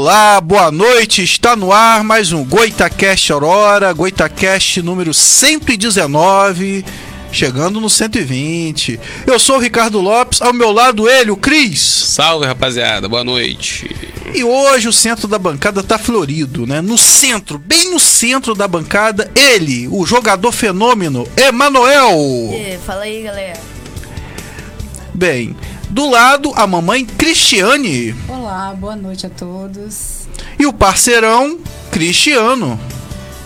Olá, boa noite. Está no ar mais um Goitacast Aurora, Goitacast número 119, chegando no 120. Eu sou o Ricardo Lopes, ao meu lado ele, o Cris. Salve, rapaziada. Boa noite. E hoje o centro da bancada tá florido, né? No centro, bem no centro da bancada, ele, o jogador fenômeno, Emanuel. E, fala aí, galera. Bem, do lado, a mamãe Cristiane. Olá, boa noite a todos. E o parceirão Cristiano.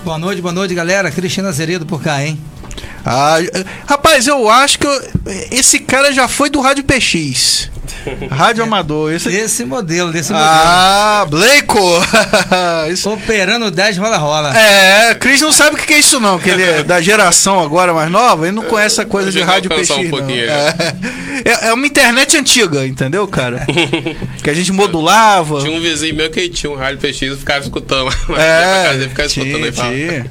Boa noite, boa noite, galera. Cristina Zeredo por cá, hein? Ah, rapaz, eu acho que eu- esse cara já foi do Rádio PX. Rádio Amador. Esse... Desse modelo, desse modelo. Ah, Bleico! Isso- Operando 10 rola-rola. É, Cris não sabe o que é isso não, que ele é da geração agora mais nova, ele não conhece essa coisa Eu de rádio PX um não. pouquinho. É. É- é uma internet antiga, entendeu, cara? que a gente modulava. Tinha um vizinho meu que tinha um rádio PX e ficava escutando. Mas É, casa ficava escutando tinha, aí falar.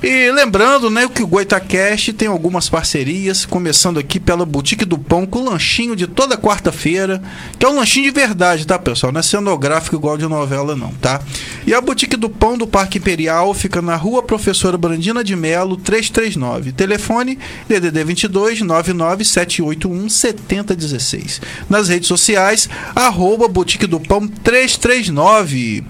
E lembrando, né, que o Goitacast tem algumas parcerias, começando aqui pela Boutique do Pão, com lanchinho de toda quarta-feira, que é um lanchinho de verdade, tá, pessoal? Não é cenográfico igual de novela, não, tá? E a Boutique do Pão do Parque Imperial fica na rua Professora Brandina de Melo, 339. Telefone DDD 22 99781 7016. Nas redes sociais, arroba Boutique do Pão 339.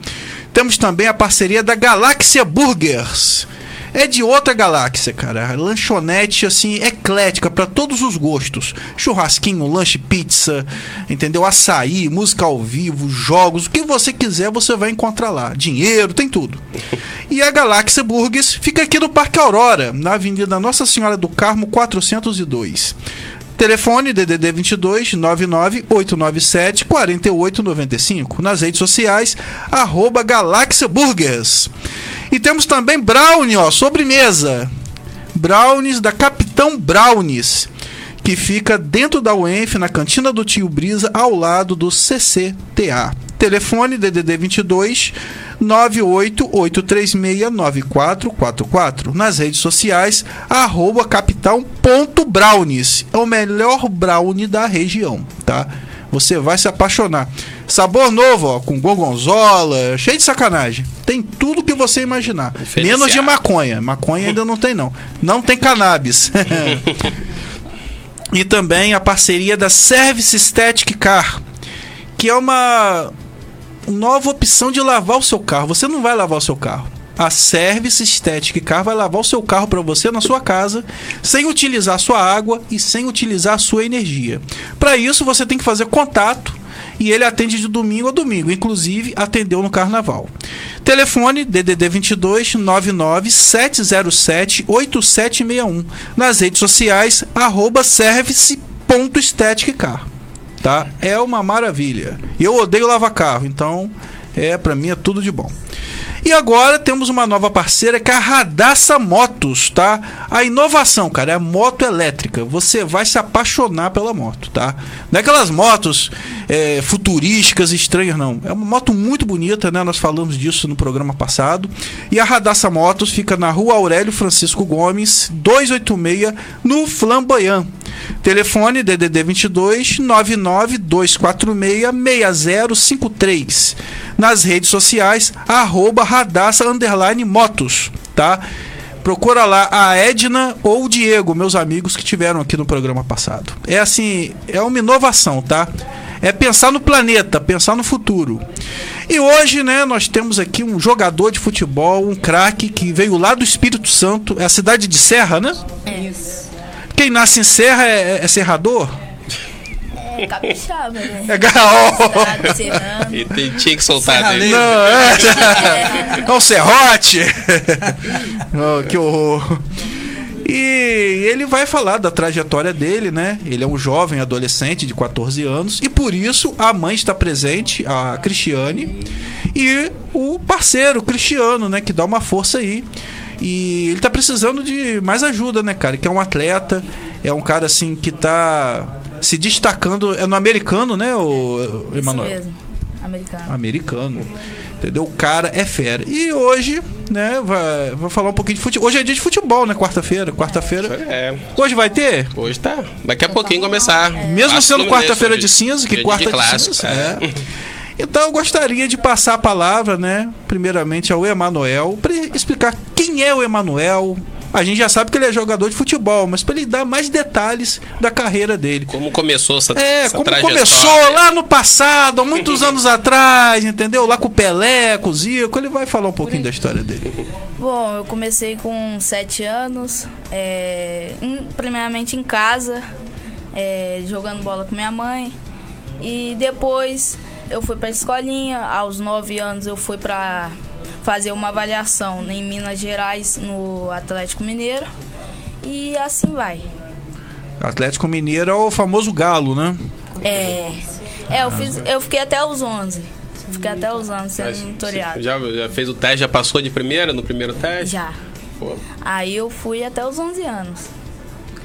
Temos também a parceria da Galáxia Burgers. É de outra galáxia, cara. Lanchonete, assim, eclética para todos os gostos. Churrasquinho, lanche, pizza, entendeu? Açaí, música ao vivo, jogos, o que você quiser você vai encontrar lá. Dinheiro, tem tudo. E a Galáxia Burgers fica aqui no Parque Aurora, na Avenida Nossa Senhora do Carmo 402. Telefone DDD 22 99 897 4895. Nas redes sociais, arroba Galáxia Burgers. E temos também Brownie, ó, sobremesa. Brownies da Capitão Brownies, que fica dentro da UENF, na cantina do Tio Brisa, ao lado do CCTA. Telefone DDD 22 988369444. Nas redes sociais, arroba capitão.brownies. É o melhor brownie da região, tá? Você vai se apaixonar. Sabor novo, ó, com gorgonzola, cheio de sacanagem. Tem tudo que você imaginar. Menos de maconha. Maconha ainda não tem, não. Não tem cannabis. e também a parceria da Service Static Car, que é uma nova opção de lavar o seu carro. Você não vai lavar o seu carro. A Service Static Car vai lavar o seu carro para você na sua casa, sem utilizar sua água e sem utilizar sua energia. Para isso, você tem que fazer contato e ele atende de domingo a domingo, inclusive atendeu no carnaval. Telefone DDD 22 99 707 8761. Nas redes sociais arroba service.staticcar. Tá? É uma maravilha. Eu odeio lavar carro, então é para mim é tudo de bom. E agora temos uma nova parceira que é a Radassa Motos, tá? A inovação, cara, é a moto elétrica. Você vai se apaixonar pela moto, tá? Não é aquelas motos é, futurísticas, estranhas, não. É uma moto muito bonita, né? Nós falamos disso no programa passado. E a Radassa Motos fica na rua Aurélio Francisco Gomes, 286, no Flamboyant. Telefone DDD 22 99 246 6053. Nas redes sociais, arroba Radassa Motos, tá? Procura lá a Edna ou o Diego, meus amigos que tiveram aqui no programa passado. É assim, é uma inovação, tá? É pensar no planeta, pensar no futuro. E hoje, né, nós temos aqui um jogador de futebol, um craque que veio lá do Espírito Santo, é a cidade de Serra, né? Isso. Quem nasce em Serra é, é serrador? É capixaba, né? É serrano. E tem- tinha que soltar Serra dele. Não, é. É um serrote. Oh, que horror. E ele vai falar da trajetória dele, né? Ele é um jovem adolescente de 14 anos e por isso a mãe está presente, a Cristiane, e o parceiro, o Cristiano, né? Que dá uma força aí. E ele tá precisando de mais ajuda, né, cara? Que é um atleta, é um cara assim que tá se destacando. É no americano, né, o Isso Emanuel? mesmo. Americano. americano. Entendeu? O cara é fera. E hoje, né, vai, vai falar um pouquinho de futebol. Hoje é dia de futebol, né? Quarta-feira. Quarta-feira. É, Hoje vai ter? hoje tá. Daqui a pouquinho começar. Mesmo Acho sendo quarta-feira de cinza, que Dia quarta de, clássico, cinza. é. É. Então eu gostaria de passar a palavra, né, primeiramente ao Emanuel, explicar quem é o Emanuel. A gente já sabe que ele é jogador de futebol, mas para ele dar mais detalhes da carreira dele. Como começou essa, É, essa como trajetória? começou lá no passado, há muitos anos atrás, entendeu? Lá com o Pelé, com o Zico, ele vai falar um pouquinho da história dele. Bom, eu comecei com sete anos, é, em- primeiramente em casa, é, jogando bola com minha mãe. E depois eu fui pra escolinha, aos nove anos eu fui pra fazer uma avaliação em Minas Gerais, no Atlético Mineiro. E assim vai. Atlético Mineiro é o famoso galo, né? É, é eu, fiz, eu fiquei até os 11. Fiquei até os 11 sendo Mas monitorado. Já, já fez o teste, já passou de primeira no primeiro teste? Já. Pô, Aí eu fui até os 11 anos.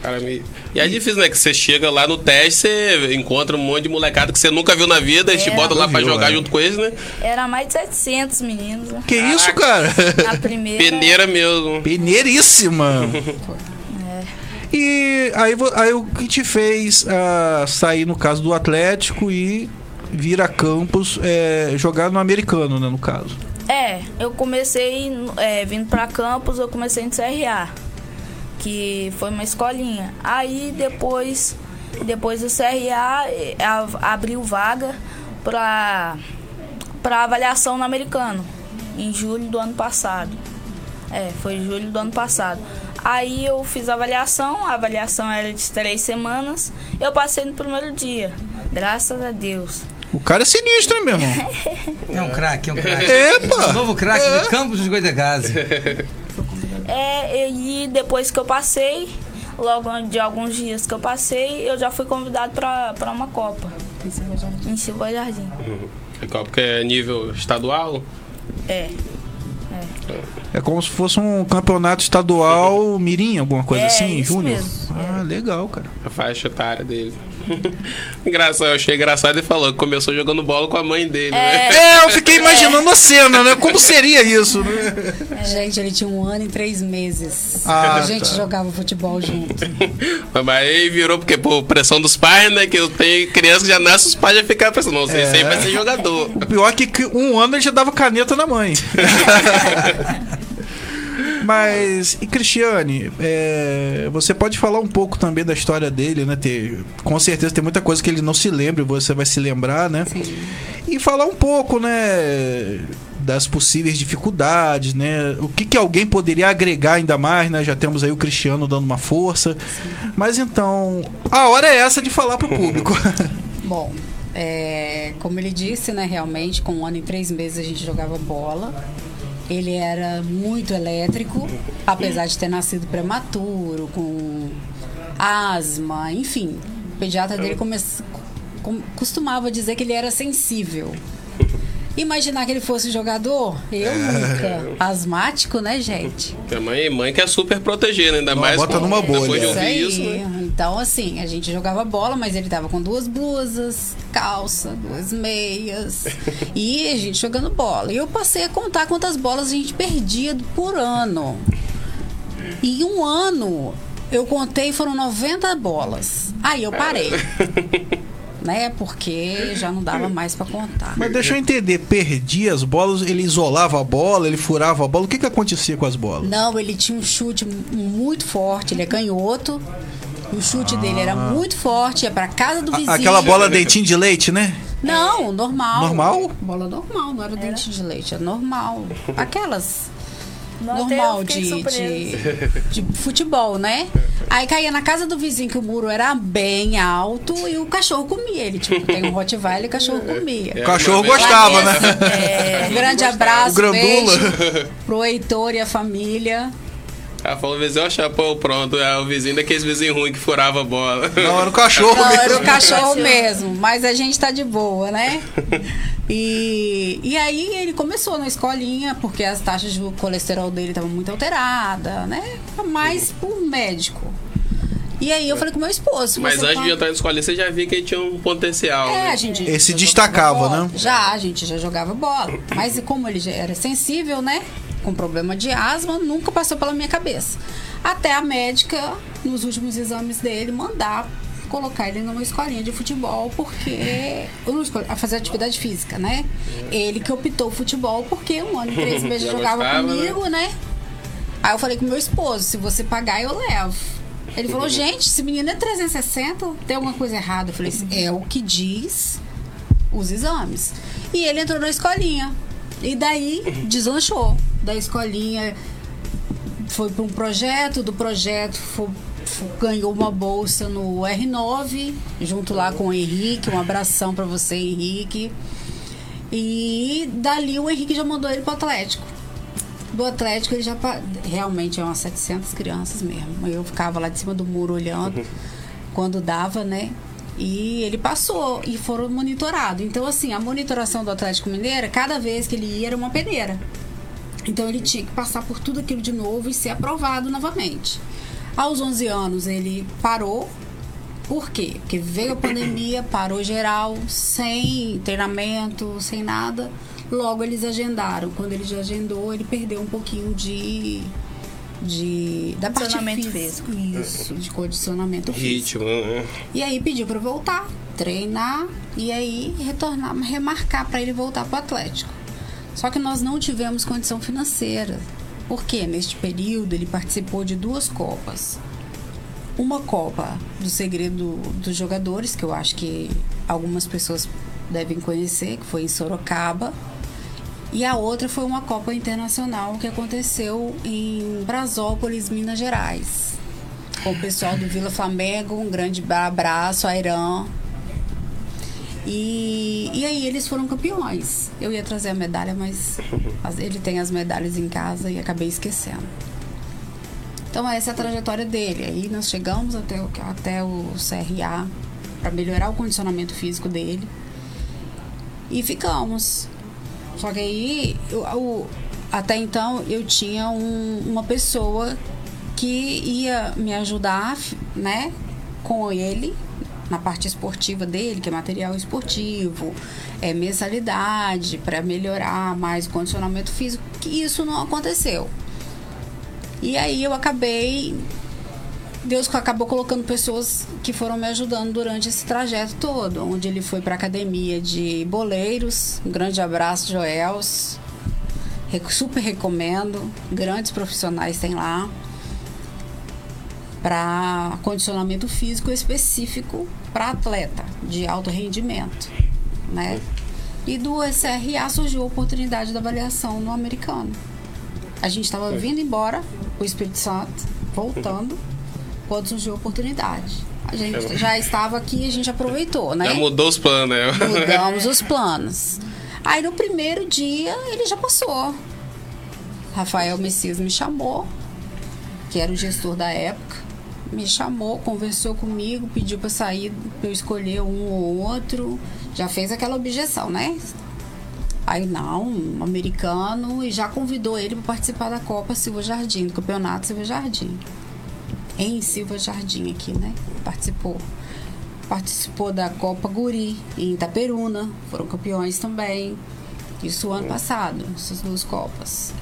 Cara, me... E é difícil, né? Que você chega lá no teste, você encontra um monte de molecada que você nunca viu na vida, eles te É. botam lá pra Viu, jogar é. junto com eles, né? Era mais de 700 meninos. né? Que isso, cara? Na primeira. Peneira mesmo. Peneiríssima. É. E aí, aí o que te fez ah, sair, no caso do Atlético, e vir a Campos é, jogar no americano, né, no caso? É, eu comecei é, vindo pra Campos, eu comecei no CRA, que foi uma escolinha. Aí depois, depois do CRA, eh, abriu vaga pra, pra avaliação no americano, em julho do ano passado. É, foi julho do ano passado. Aí eu fiz a avaliação, a avaliação era de três semanas. Eu passei no primeiro dia, graças a Deus. O cara é sinistro, hein, meu irmão? É um craque, é um craque. Epa! O novo craque do Campos dos Goitacazes. É, e depois que eu passei, logo de alguns dias que eu passei, eu já fui convidado pra pra uma Copa em Silva Jardim. Porque é nível estadual. É. É como se fosse um campeonato estadual mirim, alguma coisa É, assim, Júnior? Ah, legal, cara. A faixa etária dele. engraçado, eu achei engraçado ele falou que começou jogando bola com a mãe dele, né? É, eu fiquei imaginando a cena, né? Como seria isso, né? Gente, ele tinha um ano e três meses. Ah, a gente tá. jogava futebol junto. Mas aí virou porque, pô, pressão dos pais, né? Que eu tenho criança que já nasce, os pais já ficam pensando, não, você É. sempre vai ser jogador. O pior é que um ano ele já dava caneta na mãe. Mas, e Cristiane, é, você pode falar um pouco também da história dele, né? Ter, com certeza tem muita coisa que ele não se lembra você vai se lembrar, né? Sim. E falar um pouco, né? Das possíveis dificuldades, né? O que, que alguém poderia agregar ainda mais, né? Já temos aí o Cristiano dando uma força. Mas então, a hora é essa de falar pro público. Bom, é, como ele disse, né, realmente, com um ano e três meses a gente jogava bola. Ele era muito elétrico, apesar de ter nascido prematuro, com asma, enfim. O pediatra dele come- com- costumava dizer que ele era sensível. Imaginar que ele fosse jogador? Eu nunca. Asmático, né, gente? Porque a mãe, mãe quer super proteger, né? Ainda Não, mais bota com- numa bolha. depois de ouvir isso, né? Então, assim, a gente jogava bola, mas ele tava com duas blusas, calça, duas meias. e a gente jogando bola. E eu passei a contar quantas bolas a gente perdia por ano. E em um ano, eu contei, foram 90 bolas. Aí eu parei. né? Porque já não dava mais pra contar. Mas deixa eu entender, perdia as bolas, ele isolava a bola, ele furava a bola, o que que acontecia com as bolas? Não, ele tinha um chute muito forte, ele é canhoto. O chute dele era muito forte, ia pra casa do vizinho. Aquela bola dentinho de leite, né? Não, normal. Normal? Bola normal, não era dente de leite, era normal. Aquelas normal de, de, de futebol, né? Aí caía na casa do vizinho que o muro era bem alto e o cachorro comia. Ele, tipo, tem um Rottweiler e o cachorro comia. O cachorro uma vez- gostava, né? É, Um grande abraço, O grandula. beijo pro Heitor e a família. Ela falou, o vizinho, ó, chapão, pronto. É o vizinho daqueles vizinhos ruins que furava a bola. Não, era o cachorro Não, era o mesmo. cachorro mesmo, mas a gente tá de boa, né? E, e aí ele começou na escolinha, porque as taxas de colesterol dele estavam muito alteradas, né? Mais por médico. E aí eu falei com meu esposo. Mas antes pode- de entrar na escola, você já via que ele tinha um potencial. É, né? a gente. Esse já destacava, bola. né? Já, a gente já jogava bola. Mas como ele já era sensível, né? Com problema de asma, nunca passou pela minha cabeça. Até a médica, nos últimos exames dele, mandar colocar ele numa escolinha de futebol, porque. A fazer atividade física, né? Ele que optou o futebol, porque um ano e três meses jogava gostava, comigo, né? Aí eu falei com meu esposo: se você pagar, eu levo. Ele falou: gente, esse menino é 360, tem alguma coisa errada. Eu falei é o que diz os exames. E ele entrou na escolinha. E daí deslanchou. Da escolinha foi para um projeto, do projeto fo- fo- ganhou uma bolsa no R9, junto lá com o Henrique. Um abração para você, Henrique. E dali o Henrique já mandou ele pro Atlético. Do Atlético ele já realmente é umas 700 crianças mesmo. Eu ficava lá de cima do muro olhando quando dava, né? E ele passou e foram monitorados. Então, assim, a monitoração do Atlético Mineiro, cada vez que ele ia, era uma peneira. Então, ele tinha que passar por tudo aquilo de novo e ser aprovado novamente. Aos 11 anos, ele parou. Por quê? Porque veio a pandemia, parou geral, sem treinamento, sem nada. Logo, eles agendaram. Quando ele já agendou, ele perdeu um pouquinho de. de da parte Condicionamento física. Isso, de condicionamento físico. Ritmo, né? E aí pediu para voltar, treinar e aí retornar, remarcar para ele voltar para o Atlético. Só que nós não tivemos condição financeira. Porque neste período ele participou de duas copas. Uma copa do segredo dos jogadores, que eu acho que algumas pessoas devem conhecer, que foi em Sorocaba. E a outra foi uma Copa Internacional que aconteceu em Brasópolis, Minas Gerais com o pessoal do Vila Flamengo, um grande abraço, Airan. E, e aí eles foram campeões. Eu ia trazer a medalha, mas as- ele tem as medalhas em casa e acabei esquecendo. Então essa é a trajetória dele. Aí nós chegamos até o, até o CRA para melhorar o condicionamento físico dele. E ficamos. Só que aí, eu- o- até então, eu tinha um- uma pessoa que ia me ajudar, né, com ele, na parte esportiva dele, que é material esportivo, é mensalidade para melhorar mais o condicionamento físico, que isso não aconteceu. E aí eu acabei Deus acabou colocando pessoas que foram me ajudando durante esse trajeto todo, onde ele foi para academia de boleiros. Um grande abraço, Joels. Super recomendo. Grandes profissionais tem lá para condicionamento físico específico para atleta de alto rendimento, né? E do SRA surgiu a oportunidade da avaliação no americano. A gente estava vindo embora, o Espírito Santo, voltando, quando surgiu a oportunidade. A gente já estava aqui e a gente aproveitou, né? Já mudou os planos, né? Mudamos os planos. Aí no primeiro dia ele já passou. Rafael Messias me chamou, que era o gestor da época, me chamou, conversou comigo, pediu para sair, para eu escolher um ou outro. Já fez aquela objeção, né? Aí não, um americano, e já convidou ele para participar da Copa Silva Jardim, do campeonato Silva Jardim. Em Silva Jardim aqui, né? Participou. Participou da Copa Guri em Itaperuna, foram campeões também. Isso ano passado, essas duas Copas.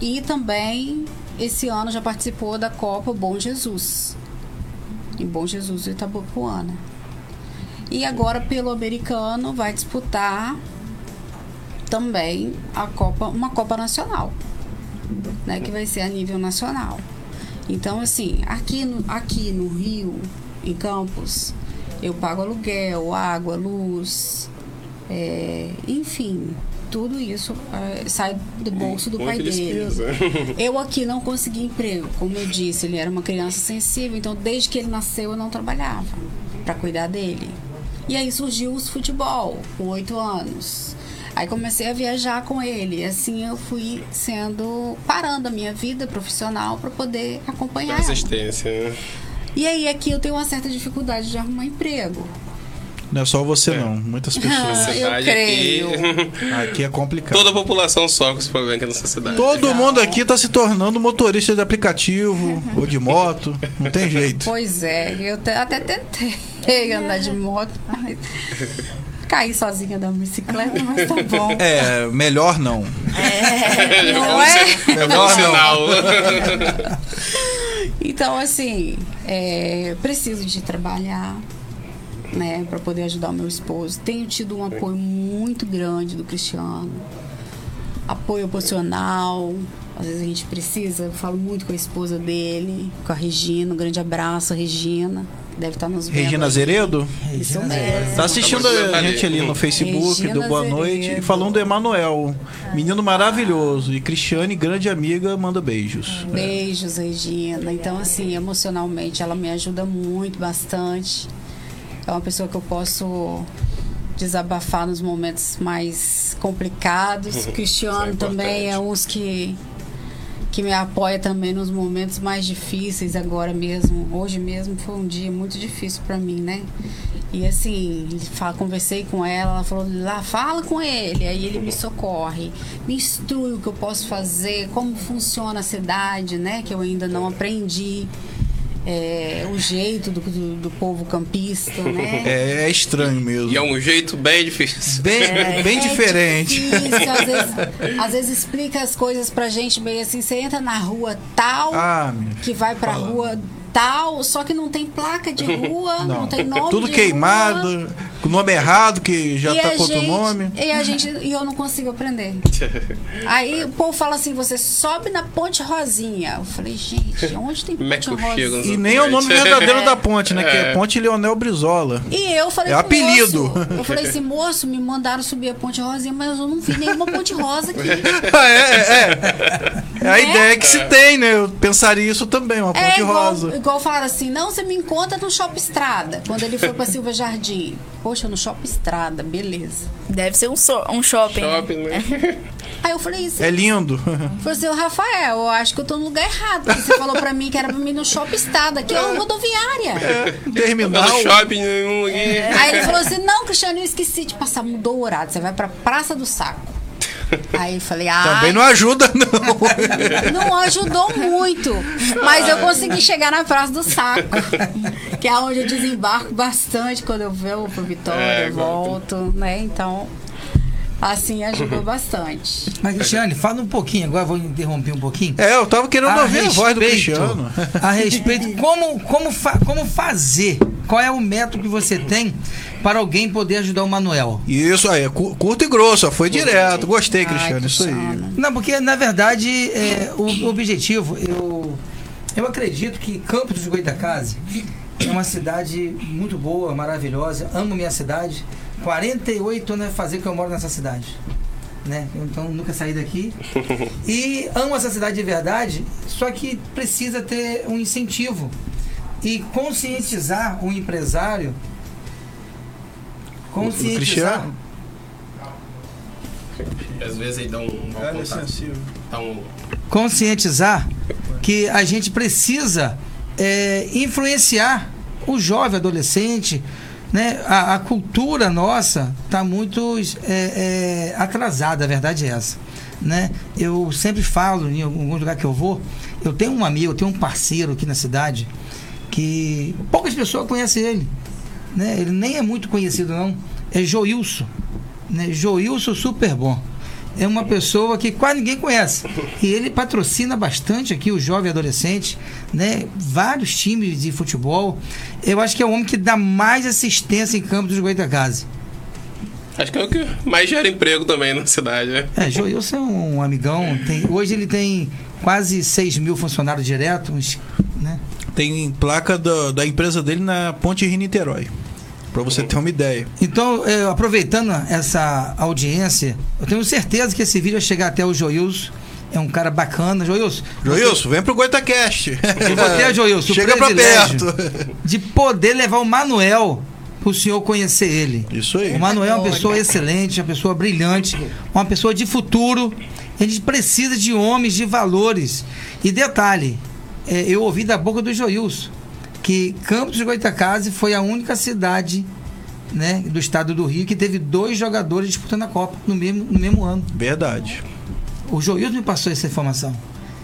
E também esse ano já participou da Copa Bom Jesus. Em Bom Jesus, Itabopuana. E agora, pelo americano, vai disputar também a Copa, uma Copa Nacional, né, que vai ser a nível nacional. Então, assim, aqui no, aqui no Rio, em Campos, eu pago aluguel, água, luz, é, enfim, tudo isso é, sai do bolso do pai dele. despesa. Eu aqui não consegui emprego, como eu disse, ele era uma criança sensível, então desde que ele nasceu eu não trabalhava para cuidar dele. E aí surgiu os futebol, com oito anos. Aí comecei a viajar com ele. E assim eu fui sendo parando a minha vida profissional para poder acompanhar. ela. Assistência, né? E aí aqui eu tenho uma certa dificuldade de arrumar emprego. Não é só você, não. Muitas pessoas. Ah, eu creio. aqui- Aqui é complicado. Toda a população sofre com esse problema aqui nessa cidade. Todo mundo aqui tá se tornando motorista de aplicativo ou de moto. Não tem jeito. Pois é, eu te- até tentei andar de moto, mas caí sozinha da bicicleta, mas tá bom. É, melhor não. Não é? Melhor não. sinal. Então, assim, é, preciso de trabalhar, né, para poder ajudar o meu esposo. Tenho tido um apoio muito grande do Cristiano. Apoio emocional. Às vezes a gente precisa, eu falo muito com a esposa dele, com a Regina. Um grande abraço, Regina. Deve estar nos vendo. Regina. Zeredo? Isso mesmo. Tá assistindo a gente ali no Facebook, Regina do Boa Noite, Zeredo. e falando do Emanuel. Menino maravilhoso. E Cristiane, grande amiga, manda beijos. Beijos, Regina. Então, assim, emocionalmente, ela me ajuda muito, bastante. É uma pessoa que eu posso desabafar nos momentos mais complicados. O Cristiano é também é uns que que me apoia também nos momentos mais difíceis agora mesmo. Hoje mesmo foi um dia muito difícil para mim, né? E assim, conversei com ela, ela falou, lá, fala com ele. Aí ele me socorre, me instrui o que eu posso fazer, como funciona a cidade, né? Que eu ainda não aprendi. É, o jeito do, do, do povo campista, né? É, é estranho mesmo. E é um jeito bem difícil. Bem, bem É diferente. difícil, às, vezes, às vezes explica as coisas pra gente meio assim, você entra na rua tal, Ah, que vai pra fala. rua tal, só que não tem placa de rua, não, Não, tem nome tudo de queimado, rua. Com nome errado, que já e tá com outro gente, nome. E a gente, e eu não consigo aprender. Aí o povo fala assim, você sobe na Ponte Rosinha. Eu falei, gente, onde tem é Ponte Rosinha? E nem é o nome verdadeiro da ponte, né? Que é É. Ponte Leonel Brizola. E eu falei É apelido. moço, eu falei assim, moço, me mandaram subir a Ponte Rosinha, mas eu não vi nenhuma Ponte Rosa aqui. Ah, é, é, é. É a Né? ideia que se tem, né? Eu pensaria isso também, uma ponte É igual, rosa. igual falaram assim, não, você me encontra no Shopping Estrada, quando ele foi pra Silva Jardim. Poxa, no Shopping Estrada, beleza. Deve ser um, so- um shopping. né? Shopping, né? Aí eu falei assim, É lindo. falei assim, "Ô, Rafael, eu acho que eu tô no lugar errado, você falou pra mim que era pra mim no Shopping Estrada, que é uma rodoviária. Terminal. Pelo shopping nenhum aqui. Aí ele falou assim, não, Cristiano, eu esqueci de passar, mudou o horário, você vai pra Praça do Saco. Aí eu falei, ah, Também não ajuda, não. Não ajudou muito. Mas eu consegui chegar na Praça do Saco. Que é onde eu desembarco bastante quando eu vou pro Vitória, É, eu volto, né? Então, assim, ajudou bastante. Mas, Cristiane, fala um pouquinho, agora vou interromper um pouquinho. É, eu tava querendo ouvir a voz do Cristiano. A respeito, como, como, fa- como fazer? Qual é o método que você tem para alguém poder ajudar o Manuel? Isso aí, é cu- curto e grosso, foi direto. Gostei, Cristiano, Ai, isso aí. Cristiano. Não, porque na verdade é, o o objetivo, eu, eu acredito que Campos dos Goitacazes é uma cidade muito boa, maravilhosa. Amo minha cidade. 48 anos vai fazer que eu moro nessa cidade. Né? Então nunca saí daqui. E amo essa cidade de verdade, só que precisa ter um incentivo e conscientizar o empresário. Conscientizar. Cristiano? Às vezes ele dá um. um contato, dá um- conscientizar que a gente precisa é, influenciar o jovem adolescente. Né? A, a cultura nossa está muito é, é, atrasada, a verdade é essa. Né? Eu sempre falo em algum lugar que eu vou, eu tenho um amigo, eu tenho um parceiro aqui na cidade que poucas pessoas conhecem ele. Né? Ele nem é muito conhecido, não. É Joilson. Né? Joilson Super Bom. É uma pessoa que quase ninguém conhece. E ele patrocina bastante aqui o jovem adolescente, né? Vários times de futebol. Eu acho que é o homem que dá mais assistência em campo dos Goitacazes. Acho que é o que mais gera emprego também na cidade, né? É, Joilson é um amigão. Tem, hoje ele tem quase 6 mil funcionários diretos, né? Tem placa da, da empresa dele na Ponte Rio-Niterói. Pra você ter uma ideia. Então, eh, aproveitando essa audiência, eu tenho certeza que esse vídeo vai chegar até o Joilson. É um cara bacana. Joilson, Joilson, vem pro Goitacast. eu vou ter, Joilson, o Chega pra perto. de poder levar o Manuel para o senhor conhecer ele. Isso aí. O Manuel é uma pessoa excelente, uma pessoa brilhante, uma pessoa de futuro. A gente precisa de homens de valores. E detalhe, eh, eu ouvi da boca do Joilson que Campos de Goitacazes foi a única cidade né, do estado do Rio que teve dois jogadores disputando a Copa no mesmo, no mesmo ano. Verdade. O Joilson me passou essa informação.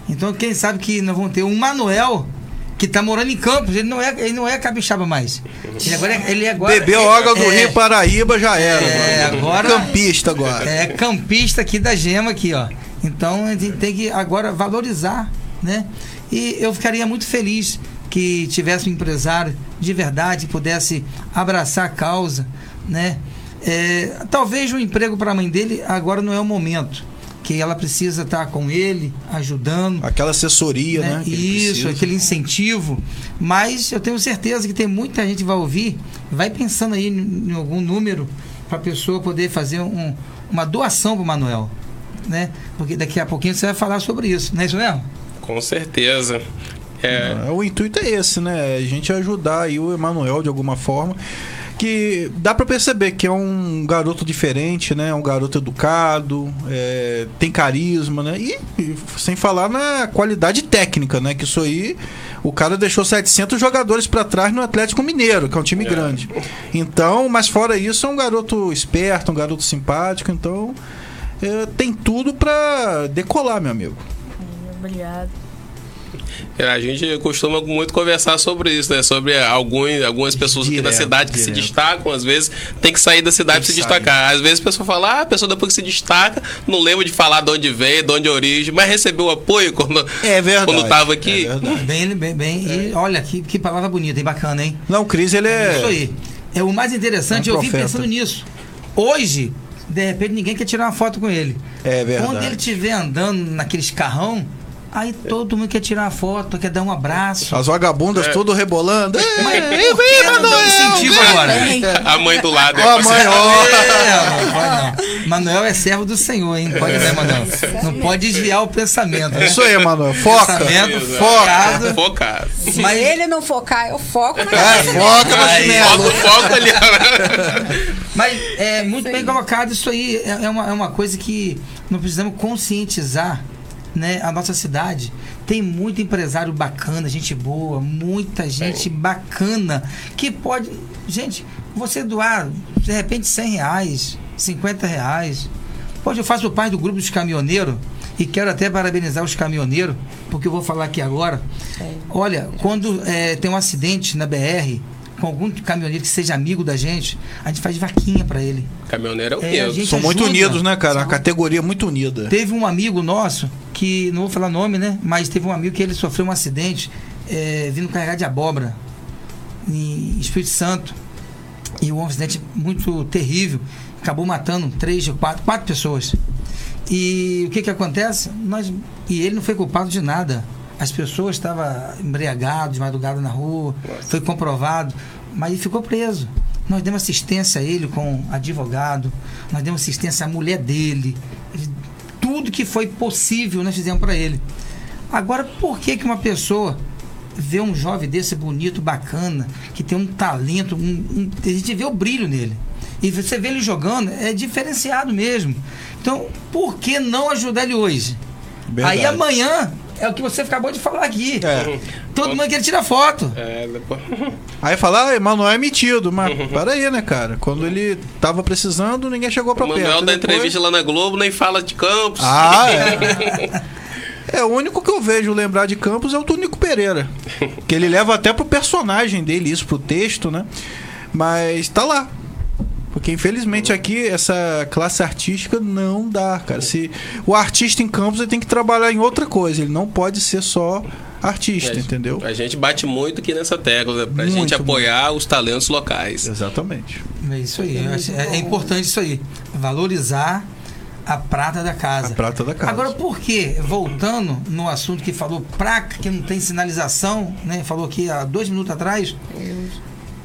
Então, quem sabe que nós vamos ter um Manuel que tá morando em Campos. Ele não é, ele não é capixaba mais. Ele agora é, ele é agora, Bebeu água do é, Rio Paraíba, já era. É, agora- Campista agora. É campista aqui da Gema aqui, ó. Então a gente tem que agora valorizar, né? E eu ficaria muito feliz que tivesse um empresário de verdade que pudesse abraçar a causa, né? É, talvez um emprego para a mãe dele agora não é o momento, que ela precisa estar com ele, ajudando. Aquela assessoria, né? né? Isso, aquele incentivo. Mas eu tenho certeza que tem muita gente que vai ouvir, vai pensando aí em, em algum número para a pessoa poder fazer um- uma doação para o Manuel. Né? Porque daqui a pouquinho você vai falar sobre isso, não é isso mesmo? Com certeza. É, É, O intuito é esse, né? A gente ajudar aí o Emanuel de alguma forma. Que dá pra perceber que é um garoto diferente, né? Um garoto educado, é, tem carisma, né? E, e sem falar na qualidade técnica, né? Que isso aí, o cara deixou 700 jogadores pra trás no Atlético Mineiro, que é um time grande. Então, mas fora isso, é um garoto esperto, um garoto simpático. Então, é, tem tudo pra decolar, meu amigo. Obrigado. É, A gente costuma muito conversar sobre isso, né? Sobre alguns, algumas pessoas aqui da Direto, cidade que se direto. destacam, às vezes tem que sair da cidade para se destacar. Às vezes a pessoa fala, ah, a pessoa depois que se destaca, não lembra de falar de onde veio, de onde é a origem, mas recebeu apoio quando, É verdade. quando tava aqui. É verdade. Bem, bem, bem. E olha, que, que palavra bonita e bacana, hein? Não, o Cris, ele é. Isso aí. É o mais interessante, É um eu vim pensando nisso. Hoje, de repente, ninguém quer tirar uma foto com ele. É verdade. Quando ele estiver andando naqueles carrão, aí todo mundo quer tirar uma foto, quer dar um abraço. As vagabundas tudo rebolando. É, Mas é, por que não dá incentivo agora? A mãe do lado. Ó, a mãe, ó. É, não não. Manuel é servo do Senhor, hein? Pode né, Manuel? Não pode desviar o pensamento. né? Isso aí, mano. Foca. Pensamento focado. Focado. Se Mas- ele não focar, eu foco na É, foca no Aí, Foca ali. ó. Mas é muito bem colocado isso aí. É, é uma, é uma coisa que nós precisamos conscientizar né, a nossa cidade. Tem muito empresário bacana, gente boa, muita gente bacana que pode. Gente, você doar de repente 100 reais, 50 reais. Hoje eu faço parte do grupo dos caminhoneiros e quero até parabenizar os caminhoneiros, porque eu vou falar aqui agora. Olha, quando é, tem um acidente na BR com algum caminhoneiro que seja amigo da gente, a gente faz vaquinha para ele. Caminhoneiro é o É, São muito ajuda. unidos, né, cara? Uma categoria muito unida. Teve um amigo nosso que, não vou falar nome, né? Mas teve um amigo que ele sofreu um acidente é, vindo carregar de abóbora em Espírito Santo. E um acidente muito terrível. Acabou matando três quatro, quatro pessoas. E o que que acontece? Nós, e ele não foi culpado de nada. As pessoas estavam embriagadas, de madrugada na rua, foi comprovado, mas ele ficou preso. Nós demos assistência a ele com advogado, nós demos assistência à mulher dele, tudo que foi possível nós fizemos para ele. Agora, por que que uma pessoa vê um jovem desse bonito, bacana, que tem um talento, um, um- a gente vê o brilho nele. E você vê ele jogando, é diferenciado mesmo. Então, por que não ajudar ele hoje? Verdade. Aí amanhã é o que você acabou de falar aqui. É. Todo mundo quer tirar foto. É, depois... Aí fala, ah, Emanuel é metido, mas para aí, né, cara? Quando ele tava precisando, ninguém chegou pra O perto. Manuel da Depois- entrevista lá na Globo nem fala de campos. Ah, é. É, o único que eu vejo lembrar de Campos é o Tunico Pereira. Que ele leva até pro personagem dele, isso pro texto, né? Mas tá lá. Porque infelizmente aqui essa classe artística não dá, cara. Se o artista em Campos ele tem que trabalhar em outra coisa, ele não pode ser só artista, entendeu? A gente bate muito aqui nessa tecla, né? Pra Muito, gente apoiar os talentos locais. Exatamente. É isso aí. acho- É, é importante isso aí. Valorizar a prata da casa. A prata da casa. Agora, por que, voltando no assunto que falou placa, que não tem sinalização, né? Falou aqui há dois minutos atrás.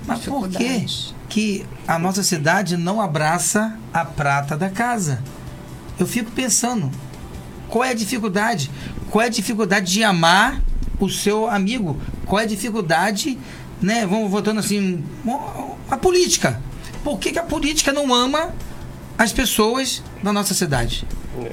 Mas por que, Dificuldade. Que a nossa cidade não abraça a prata da casa? Eu fico pensando, qual é a dificuldade? Qual é a dificuldade de amar o seu amigo? Qual é a dificuldade, né? Vamos voltando assim, a política. Por que, que a política não ama as pessoas da nossa cidade? É,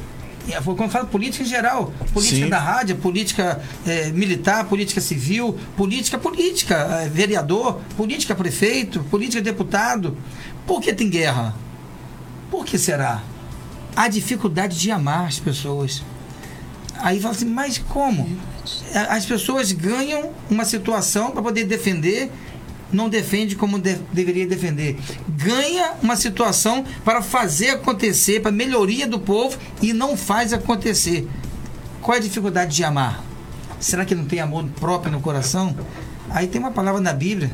Quando eu falo política em geral, política Sim. da rádio, política eh, militar, política civil, política política, eh, vereador, política prefeito, política deputado. Por que tem guerra? Por que será? A dificuldade de amar as pessoas. Aí fala assim, mas como? As pessoas ganham uma situação para poder defender, não defende como de- deveria defender. Ganha uma situação para fazer acontecer, para melhoria do povo e não faz acontecer. Qual é a dificuldade de amar? Será que não tem amor próprio no coração? Aí tem uma palavra na Bíblia,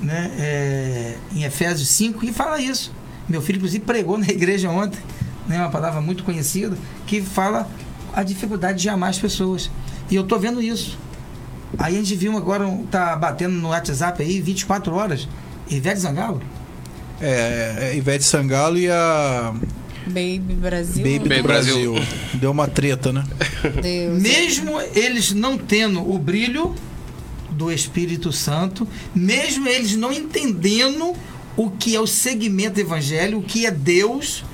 né, é, em Efésios 5, que fala isso. Meu filho, inclusive, pregou na igreja ontem, né, uma palavra muito conhecida, que fala a dificuldade de amar as pessoas. E eu tô vendo isso. Aí a gente viu agora, um- tá batendo no WhatsApp aí 24 horas. Ivete Zangalo? É, é Ivete Sangalo e a Baby Brasil. Baby, Baby Brasil. Brasil. Deu uma treta, né? Deus. Mesmo eles não tendo o brilho do Espírito Santo, mesmo eles não entendendo o que é o segmento do evangelho, o que é Deus,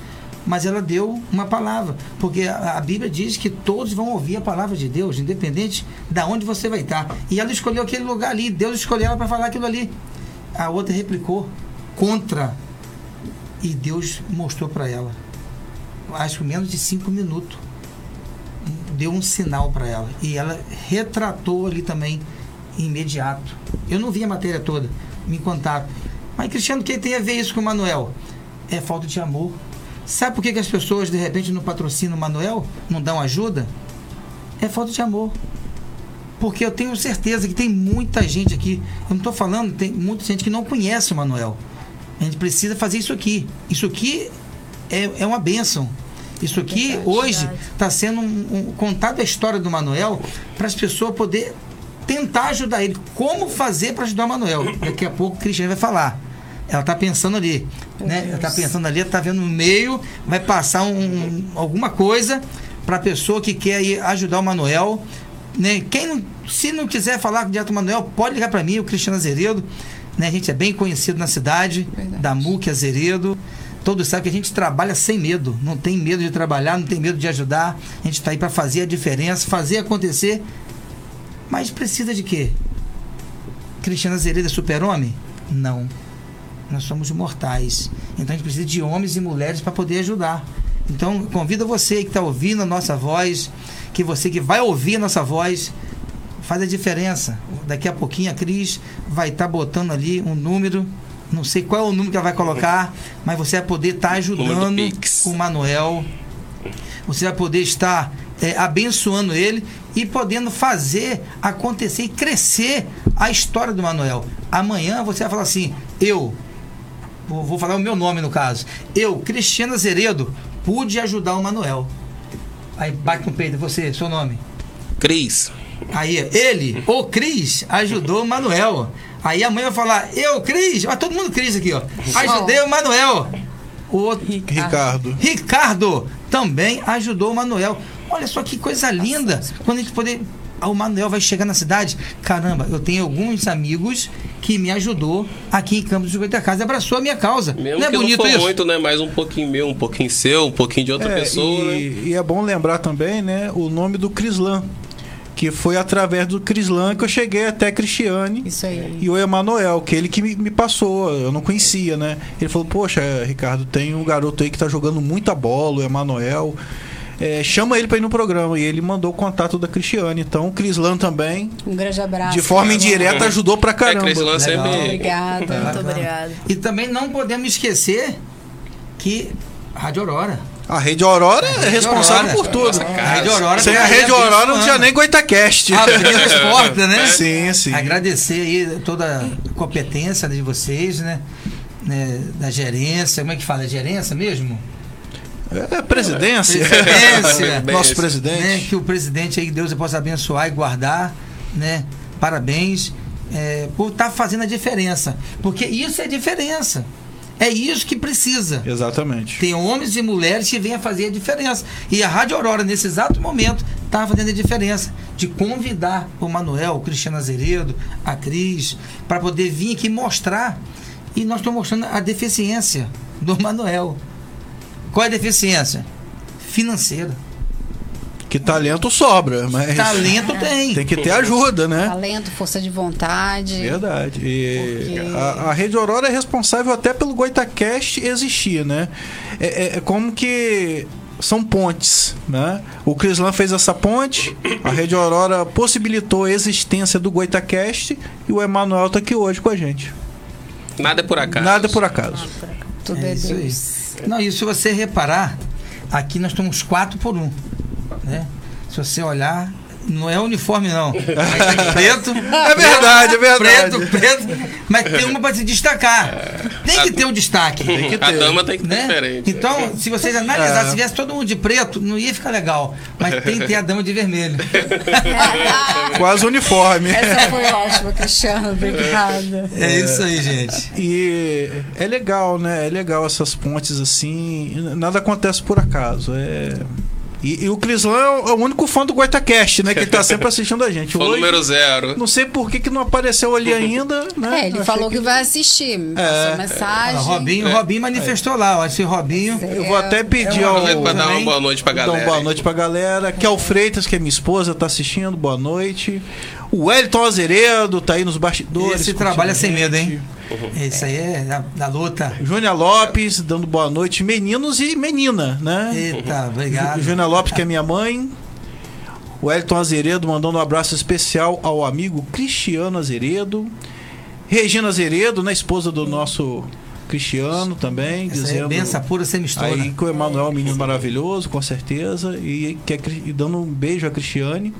mas ela deu uma palavra, porque a, a Bíblia diz que todos vão ouvir a palavra de Deus, independente da onde você vai estar. E ela escolheu aquele lugar ali, Deus escolheu ela para falar aquilo ali. A outra replicou contra e Deus mostrou para ela. Acho que menos de cinco minutos deu um sinal para ela e ela retratou ali também imediato. Eu não vi a matéria toda, me contaram. Mas Cristiano, o que tem a ver isso com o Manuel? É falta de amor. Sabe por que, que as pessoas de repente não patrocinam o Manuel? Não dão ajuda? É falta de amor. Porque eu tenho certeza que tem muita gente aqui. Eu não estou falando, tem muita gente que não conhece o Manuel. A gente precisa fazer isso aqui. Isso aqui é, é uma bênção. Isso aqui Verdade, hoje está sendo um, um, contado a história do Manuel para as pessoas poder tentar ajudar ele. Como fazer para ajudar o Manuel? Daqui a pouco o Cristiane vai falar. Ela está pensando ali, né? Está pensando ali, está vendo no meio, vai passar um, um- alguma coisa para a pessoa que quer ir ajudar o Manuel. Né? Quem não- se não quiser falar com o Manuel, pode ligar para mim, o Cristiano Azeredo. Né? A gente é bem conhecido na cidade, Verdade. da MUC Azeredo. Todos sabem que a gente trabalha sem medo, não tem medo de trabalhar, não tem medo de ajudar. A gente está aí para fazer a diferença, fazer acontecer. Mas precisa de quê? Cristiano Azeredo é super-homem? Não. Nós somos mortais. Então a gente precisa de homens e mulheres para poder ajudar. Então convido você que está ouvindo a nossa voz, que você que vai ouvir a nossa voz, faz a diferença. Daqui a pouquinho a Cris vai estar botando ali um número. Não sei qual é o número que ela vai colocar, mas você vai poder estar do ajudando o Manuel. Você vai poder estar é, abençoando ele e podendo fazer acontecer e crescer a história do Manuel. Amanhã você vai falar assim: eu, vou, falar o meu nome no caso, eu, Cristiano Azeredo, pude ajudar o Manuel. Aí bate no peito, você, seu nome. Cris. Aí, ele, o Cris, ajudou o Manuel. Aí a mãe vai falar, eu, Cris, mas todo mundo Cris aqui, ó. Ajudei o Manuel. O outro, Ricardo. Ricardo também ajudou o Manuel. Olha só que coisa linda. Quando a gente poder. Ah, o Manuel vai chegar na cidade. Caramba, eu tenho alguns amigos que me ajudou aqui em Campos do Goitacazes. Abraçou a minha causa. Mesmo não é que bonito não isso? muito, né? Mais um pouquinho meu, um pouquinho seu, um pouquinho de outra É, pessoa, né? e, e é bom lembrar também, né, o nome do Crislan. Que foi através do Crislan que eu cheguei até Cristiane. Isso aí. E o Emanuel, que ele que me, me passou, eu não conhecia, né? Ele falou, poxa, Ricardo, tem um garoto aí que tá jogando muita bola, o Emanuel. É, chama ele pra ir no programa. E ele mandou o contato da Cristiane. Então o Crislan também, Um grande abraço. de forma Crislan. indireta, ajudou pra É, caramba. Crislan Legal. sempre. Obrigada. Muito Bacana. obrigada. E também não podemos esquecer que a Rádio Aurora. A Rede Aurora é Rede responsável Aurora. por tudo. Nossa, A. Rede Aurora Sem tá a aí Rede Aurora não tinha nem Goitacast. Abrindo as portas, né? Sim, sim. Agradecer aí toda a competência de vocês, né? Né, Da gerência, como é que fala? É gerência mesmo? É presidência. Presidência. Nosso presidente. Né? Que o presidente aí, Deus possa abençoar e guardar, né? Parabéns é, por estar fazendo a diferença. Porque isso é diferença. É isso que precisa. Exatamente. Tem homens e mulheres que vêm a fazer a diferença. E a Rádio Aurora, nesse exato momento, está fazendo a diferença de convidar o Manuel, o Cristiano Azeredo, a Cris, para poder vir aqui mostrar. E nós estamos mostrando a deficiência do Manuel. Qual é a deficiência? Financeira. Que talento sobra, mas Talento tem. tem que ter ajuda, né? Talento, força de vontade. Verdade. E Porque- a, a Rede Aurora é responsável até pelo Goitacast existir, né? É, é- é como que são pontes, né? O Crislan fez essa ponte, a Rede Aurora possibilitou a existência do Goitacast e o Emanuel tá aqui hoje com a gente. Nada é por acaso. Nada por acaso. Tudo É é, isso aí. Não, e se você reparar, aqui nós estamos quatro por um. Né? Se você olhar, Não é uniforme, não. Tem preto. É verdade, é verdade. Preto, preto. Mas tem uma pra se destacar. Tem que ter um destaque. Tem que A ter. dama tem que ter Né? diferente. Então, se vocês analisarem, É. se viesse todo mundo de preto, não ia ficar legal. Mas tem que ter a dama de vermelho. Quase uniforme. Essa foi ótima, Cristiano. Obrigada. É isso aí, gente. E é legal, né? É legal essas pontes assim. Nada acontece por acaso. É. E, e o Crislan é o- é o único fã do Goitacast, né? Que tá sempre assistindo a gente. Hoje, número zero. Não sei por que, que não apareceu ali ainda, né? É, ele falou achei que vai assistir. É. passou mensagem. O Robinho, o Robinho manifestou lá. ó, Esse Robinho. Eu vou até pedir É ao. Pra dar uma boa noite pra Dar galera. uma boa noite pra galera. Que é o Freitas, que é minha esposa, tá assistindo. Boa noite. O Wellington Azeredo tá aí nos bastidores. Esse trabalha sem medo, hein? Isso aí é da, da luta. Júnior Lopes dando boa noite. Meninos e menina, né? Eita, obrigado. Júnior Lopes, que é minha mãe. O Elton Azeredo mandando um abraço especial ao amigo Cristiano Azeredo. Regina Azeredo, né? Esposa do nosso Cristiano também. Essa é dizendo benção pura sem mistura. aí que o Emanuel é um menino maravilhoso, com certeza. E, que é e dando um beijo a Cristiane.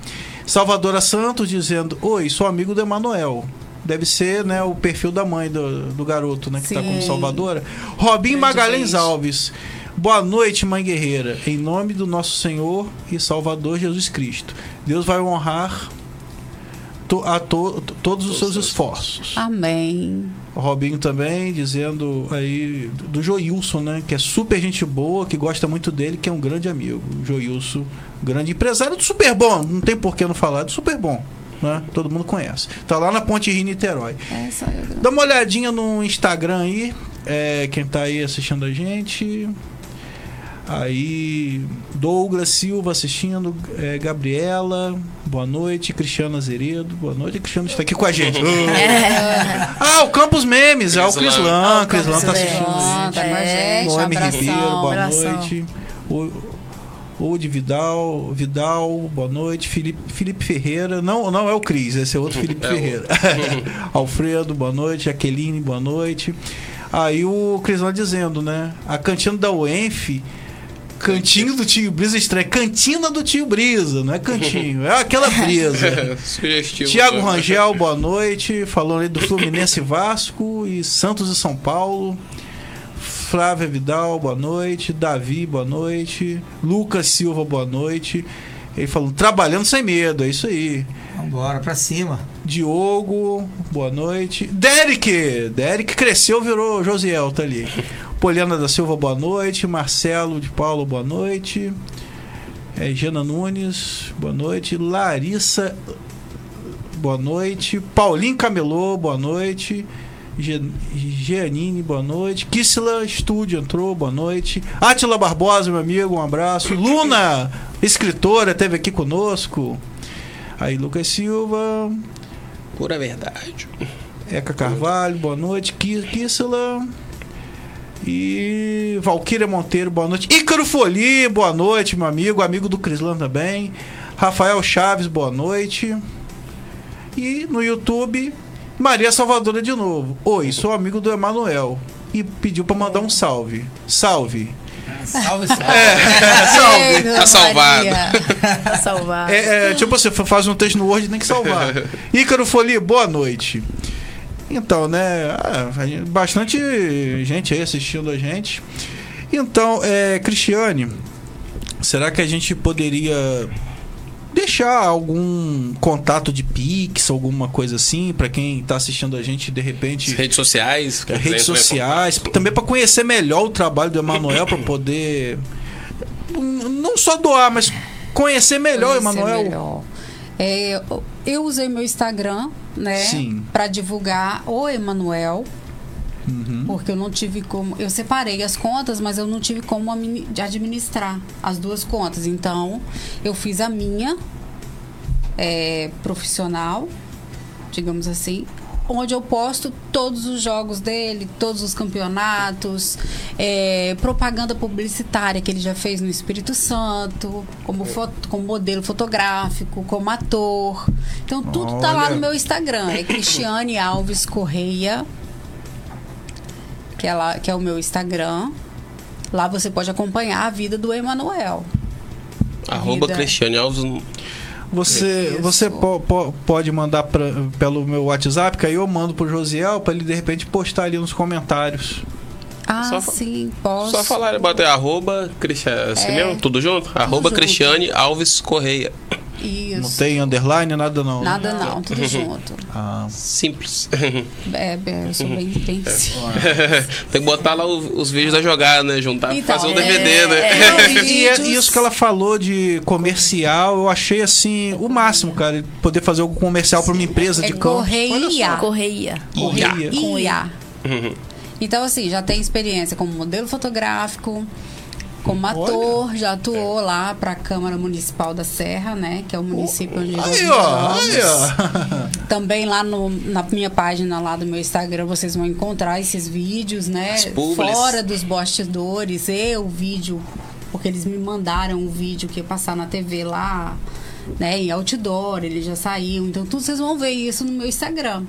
Salvadora Santos dizendo: Oi, sou amigo do Emanuel. Deve ser né, o perfil da mãe do, do garoto, né? Que tá como Sim. Salvadora. Robin Grande Magalhães gente. Alves. Boa noite, mãe guerreira. Em nome do nosso Senhor e Salvador Jesus Cristo. Deus vai honrar to- a to- todos os seus esforços. Amém. O Robinho também dizendo aí do Joilson, né? Que é super gente boa, que gosta muito dele, que é um grande amigo. Joilson, grande empresário do Super Bom. Não tem por que não falar do Super Bom. Né? Todo mundo conhece. Tá lá na Ponte Rio Niterói. Essa eu... Dá uma olhadinha no Instagram aí. É, quem tá aí assistindo a gente. Aí, Douglas Silva assistindo, é, Gabriela, boa noite, Cristiano Azeredo, boa noite, Cristiano está aqui com a gente. ah, o Campos Memes, é o Crislan. Crislan, Ah, o Crislan tá assistindo a Memes. gente. Com a gente. Noemi. Ribeiro, boa abração. noite. O, o de Vidal, Vidal, boa noite. Felipe, Felipe Ferreira, não, não é o Cris, esse é outro Felipe É Ferreira. Alfredo, boa noite. Jaqueline, boa noite. Aí o Crislan dizendo, né? A cantina da UENF. Cantinho do tio Brisa estranho. Cantina do tio Brisa, não é cantinho, é aquela brisa. Sugestivo. Tiago Rangel, boa noite. Falando aí do Fluminense Vasco e Santos e São Paulo. Flávia Vidal, boa noite. Davi, boa noite. Lucas Silva, boa noite. Ele falou, trabalhando sem medo, é isso aí. Vambora, pra cima. Diogo, boa noite. Derek! Derek cresceu, virou Josiel, tá ali. Poliana da Silva, boa noite. Marcelo de Paulo, boa noite. É, Jana Nunes, boa noite. Larissa, boa noite. Paulinho Camelô, boa noite. Gianine, boa noite. Kissila Estúdio entrou, boa noite. Atila Barbosa, meu amigo, um abraço. Luna, escritora, esteve aqui conosco. Aí, Lucas Silva, Pura verdade. Eca Carvalho, boa noite. Ki- Kissila. E Valquíria Monteiro, boa noite. Ícaro Foli, boa noite, meu amigo, amigo do Crislan também. Rafael Chaves, boa noite. E no YouTube, Maria Salvadora de novo. Oi, sou amigo do Emanuel. E pediu pra mandar um salve. Salve. Salve, salve. salve. Ei, dona Tá salvado. Pra salvar. É, é, tipo, você faz um texto no Word tem que salvar. Ícaro Folia, boa noite. Então, né? ah, bastante gente aí assistindo a gente. Então, é, Cristiane, será que a gente poderia deixar algum contato de Pix, alguma coisa assim, pra quem tá assistindo a gente de repente? Redes sociais. que redes em sociais, também para conhecer melhor o trabalho do Emanuel, para poder não só doar, mas conhecer melhor o Conhecer Emanuel. melhor. É, eu- usei meu Instagram, né, Sim. para divulgar o Emanuel, Uhum. porque eu não tive como, eu separei as contas, mas eu não tive como administrar as duas contas. Então, eu fiz a minha é, profissional, digamos assim, onde eu posto todos os jogos dele, todos os campeonatos, é, propaganda publicitária que ele já fez no Espírito Santo, como, foto, como modelo fotográfico, como ator. Então tudo tá lá Olha. no meu Instagram. É Cristiane Alves Correia, que é, lá, que é o meu Instagram. Lá você pode acompanhar a vida do Emanuel. Arroba Vida. Cristiane Alves. Você, Isso. você po- po- pode mandar pra, pelo meu WhatsApp, que aí eu mando pro Josiel pra ele de repente postar ali nos comentários. Ah, Só sim, posso. Só falar, bater arroba, Cristiane, assim É. mesmo? Tudo junto? arroba junto. Cristiane Alves Correia. Isso. Não tem underline, nada não. Nada não, tudo junto. Ah, Simples. É, é, eu sou bem, bem Tem que botar lá o- os vídeos da jogada, né? Juntar Então, fazer um é- DVD, né? é. Não, e, e isso que ela falou de comercial, eu achei assim o máximo, cara. Poder fazer algum comercial pra uma empresa É de campo. correia. Correia. Correia. Com I. Então, assim, já tem experiência como modelo fotográfico, como ator, já atuou lá para a Câmara Municipal da Serra, né? Que é o município onde Aí, eu ó, aí, ó. Também lá no- na minha página lá do meu Instagram vocês vão encontrar esses vídeos, né? Fora dos bastidores, eu vídeo, porque eles me mandaram um vídeo que ia passar na TV lá, né? Em outdoor, ele já saiu. Então tudo vocês vão ver isso no meu Instagram.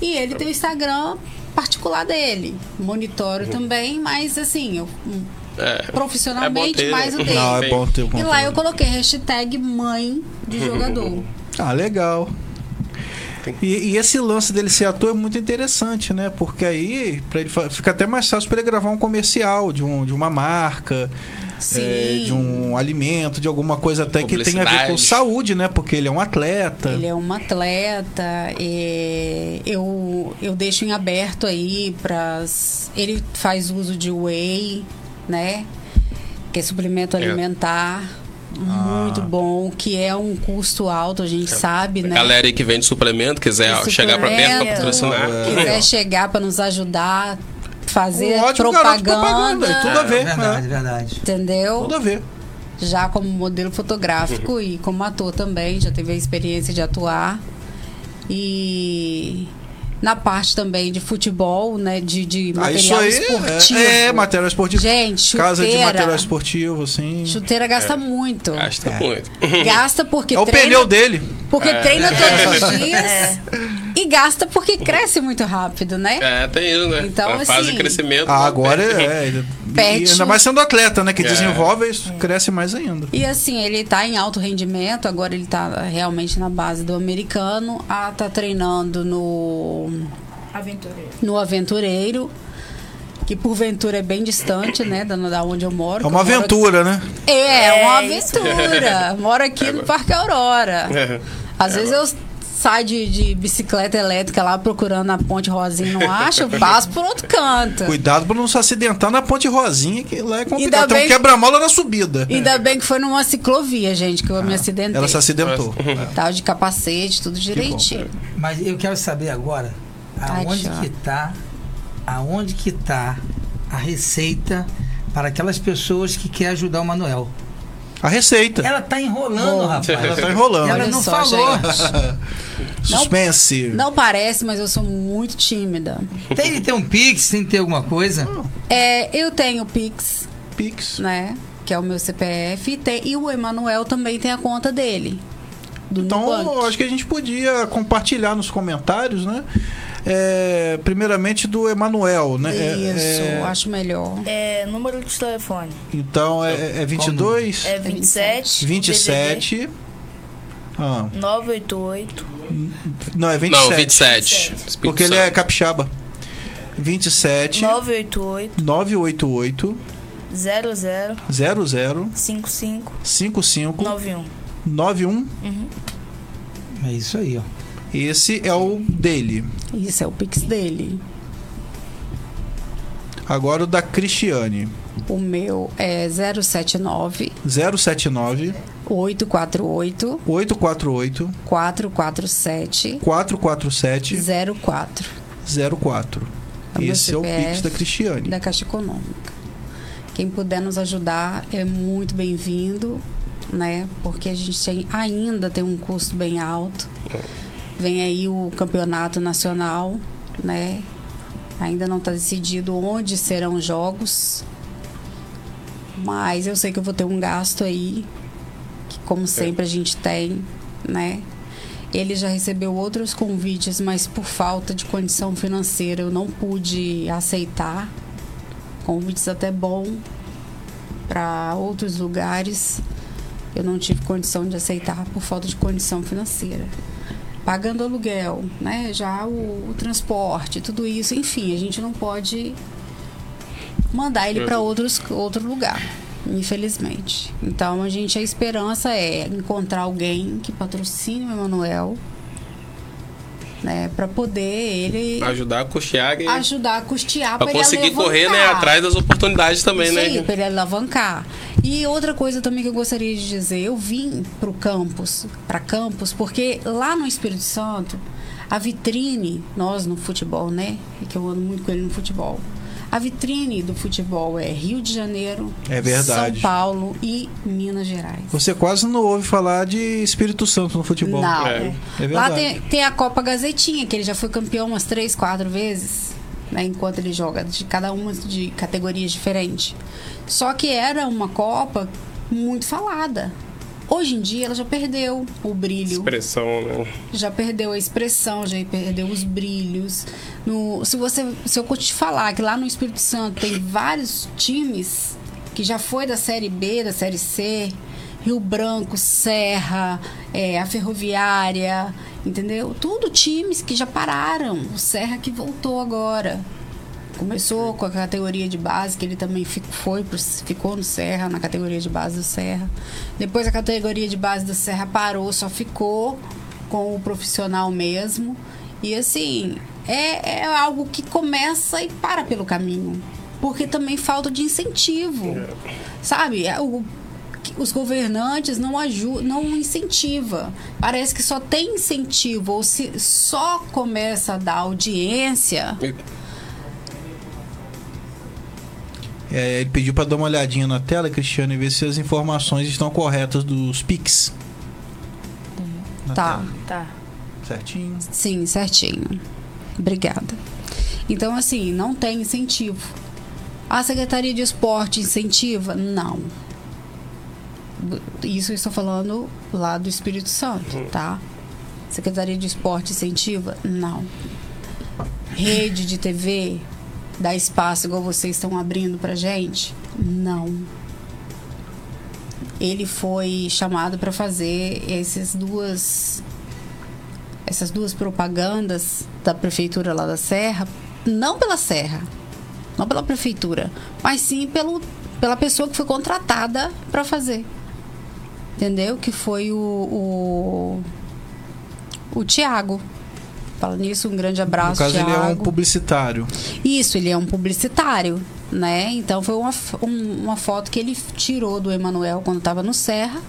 E ele tem o Instagram particular dele. Monitoro também, mas assim, eu É. profissionalmente É ter, mais o né? dele. Não, é bom ter o E lá eu coloquei hashtag mãe de jogador. Ah, legal. E, e esse lance dele ser ator é muito interessante, né? Porque aí pra ele fica até mais fácil para ele gravar um comercial de, um, de uma marca. É, de um alimento, de alguma coisa até que tenha a ver com saúde, né? Porque ele é um atleta. Ele é um atleta, é, eu, eu deixo em aberto aí para. Ele faz uso de whey, né? Que é suplemento É. alimentar. Muito bom, que é um custo alto, a gente sabe, né? Galera aí que vende suplemento, quiser De chegar pra perto pra suplemento, patrocinar. Quiser chegar para nos ajudar, fazer Um propaganda, propaganda, tudo a ver. verdade, né? verdade. entendeu? Tudo a ver. já como modelo fotográfico e como ator também, já teve a experiência de atuar. E na parte também de futebol, né, de, de Ah, isso material aí esportivo. é, é material esportivo. Gente, Casa de chuteira. material esportivo, assim. Chuteira gasta muito. Gasta É. muito. Gasta porque É o treina, pneu dele. porque É. treina todos os dias. E gasta porque cresce muito rápido, né? É, tem isso, né? Então, a fase assim, de crescimento. Ah, né? agora é. é Pet. ainda mais sendo atleta, né? Que É. desenvolve, isso cresce mais ainda. E assim, ele tá em alto rendimento, agora ele tá realmente na base do americano. Ah, tá treinando no Aventureiro. no Aventureiro, que porventura é bem distante, né, da, da onde eu moro. É uma aventura, né? aqui- É, uma É aventura. Moro aqui no Parque Aurora. É. Às vezes eu saio de, de bicicleta elétrica lá procurando a ponte Rosinha e não acho, eu passo por outro canto. Cuidado pra não se acidentar na ponte Rosinha, que lá é Ainda complicado. Tem um quebra-mola na subida. Ainda bem que foi numa ciclovia, gente, que eu me acidentei. Ah, Ela se acidentou. Tava de capacete, tudo direitinho. Mas eu quero saber agora aonde Tchau. que tá, aonde que tá a receita para aquelas pessoas que querem ajudar o Manuel. A receita. Ela tá enrolando, Bom. rapaz. Ela tá enrolando. Ela Olha não só, falou. Suspense. Não parece, mas eu sou muito tímida. Tem que ter um Pix, tem que ter alguma coisa. É, eu tenho Pix, Pix. né? Que é o meu CPF. E, tem, e o Emanuel também tem a conta dele. Do Então, acho que a gente podia compartilhar nos comentários, né? É, primeiramente do Emanuel, né? É- Isso, é- acho melhor. É, número de telefone. então, é, é 22, É 27. 27. Ah, 988. não, é 27. Não, 27. Espírito Porque ele é capixaba. 27 988 988 00 00 55 55 91. 91. É isso aí, ó. Esse é o dele. Isso é o Pix dele. Agora o da Cristiane. O meu é 079 079 848 848 447 447 04 04. É Esse é o CPF Pix da Cristiane. da Caixa Econômica. Quem puder nos ajudar é muito bem-vindo, né? Porque a gente tem- ainda tem um custo bem alto. Vem aí o campeonato nacional, né? Ainda não está decidido onde serão os jogos. Mas eu sei que eu vou ter um gasto aí, que como sempre a gente tem, né? Ele já recebeu outros convites, mas por falta de condição financeira eu não pude aceitar. Convites até bom para outros lugares, Eu não tive condição de aceitar por falta de condição financeira. Pagando aluguel, né? Já o, o transporte, tudo isso, enfim, a gente não pode mandar ele para outros outro lugar, infelizmente. Então a gente a esperança é encontrar alguém que patrocine o Emanuel né, para poder ele Ajudar a custear e ajudar a custear para conseguir correr, né, atrás das oportunidades também, Isso né? aí, para ele alavancar. E outra coisa também que eu gostaria de dizer, eu vim pro campus, para campus, porque lá no Espírito Santo, a vitrine, nós no futebol, né? E que eu ando muito com ele no futebol. A vitrine do futebol é Rio de Janeiro, É verdade. São Paulo e Minas Gerais. Você quase não ouve falar de Espírito Santo no futebol. Não. É. É Lá verdade. tem, tem a Copa Gazetinha, que ele já foi campeão umas três, quatro vezes, né, enquanto ele joga, de cada uma de categorias diferentes. Só que era uma Copa muito falada. Hoje em dia ela já perdeu o brilho, Expressão, né? já perdeu a expressão, já perdeu os brilhos. No, se você, se eu te falar que lá no Espírito Santo tem vários times que já foi da série B, da série C, Rio Branco, Serra, é, a Ferroviária, entendeu? Tudo times que já pararam. O Serra que voltou agora. Começou com a categoria de base, que ele também foi ficou no Serra, na categoria de base do Serra. Depois a categoria de base do Serra parou, só ficou com o profissional mesmo. E assim, é, é algo que começa e para pelo caminho. Porque também falta de incentivo. Sabe? É o- os governantes não ajudam, não incentiva. Parece que só tem incentivo, ou se só começa a dar audiência. É, ele pediu para dar uma olhadinha na tela, Cristiano, e ver se as informações estão corretas dos Pix. Na Tá. tela. Tá. Certinho. Sim, certinho. Obrigada. Então, assim, não tem incentivo. A Secretaria de Esporte incentiva? Não. Isso eu estou falando lá do Espírito Santo, tá? Secretaria de Esporte incentiva? Não. Rede de TV dá espaço igual vocês estão abrindo pra gente? Não. Ele foi chamado para fazer essas duas essas duas propagandas da prefeitura lá da Serra, não pela Serra, não pela prefeitura, mas sim pelo, pela pessoa que foi contratada para fazer. Entendeu? Que foi o, o, o Tiago. Falando nisso, um grande abraço, No caso, ele é um Thiago. publicitário. Isso, ele é um publicitário, né? Então foi uma, um- uma foto que ele tirou do Emanuel quando estava no Serra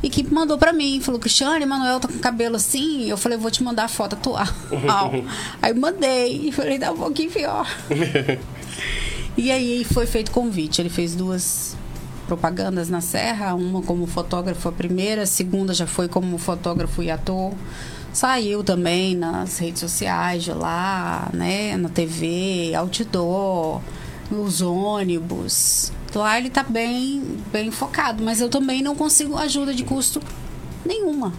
e que mandou pra mim. Falou, Cristiane, Emanuel tá com cabelo assim. Eu falei, vou te mandar a foto atual. aí mandei e falei, dá um pouquinho pior. e aí foi feito convite. Ele fez duas propagandas na Serra, uma como fotógrafo a primeira, a segunda já foi como fotógrafo e ator. Saiu também nas redes sociais de lá, né, na TV, outdoor, nos ônibus. Lá ele tá bem, bem focado, mas eu também não consigo ajuda de custo nenhuma.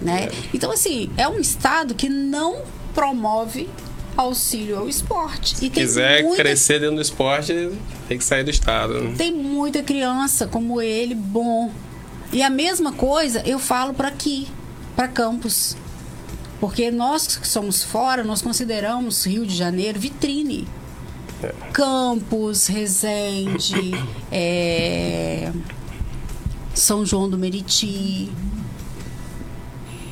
Né? Então, assim, é um estado que não promove auxílio ao esporte. E Se quiser muita crescer dentro do esporte, tem que sair do estado. né? tem muita criança como ele bom. E a mesma coisa eu falo para aqui, para Campos. Porque nós que somos fora, nós consideramos Rio de Janeiro vitrine. Campos, Resende, é, São João do Meriti.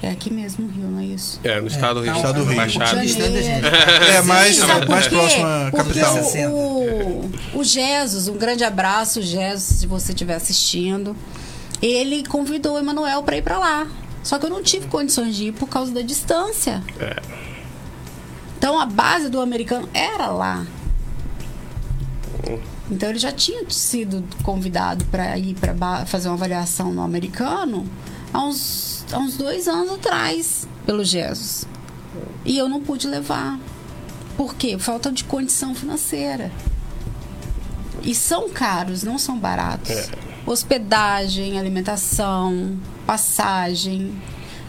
É aqui mesmo o Rio, não é isso? É, no estado do Rio. Estado do Rio. É mais, mais próximo à Porque capital. O, o, o Jesus, um grande abraço, Jesus, se você estiver assistindo. Ele convidou o Emanuel para ir para lá. Só que eu não tive condições de ir por causa da distância. É. Então a base do americano era lá. Então ele já tinha sido convidado para ir para fazer uma avaliação no americano há uns, há uns dois anos atrás, pelo Jesus. E eu não pude levar. Por quê? Falta de condição financeira. E são caros, não são baratos. É. Hospedagem, alimentação, passagem.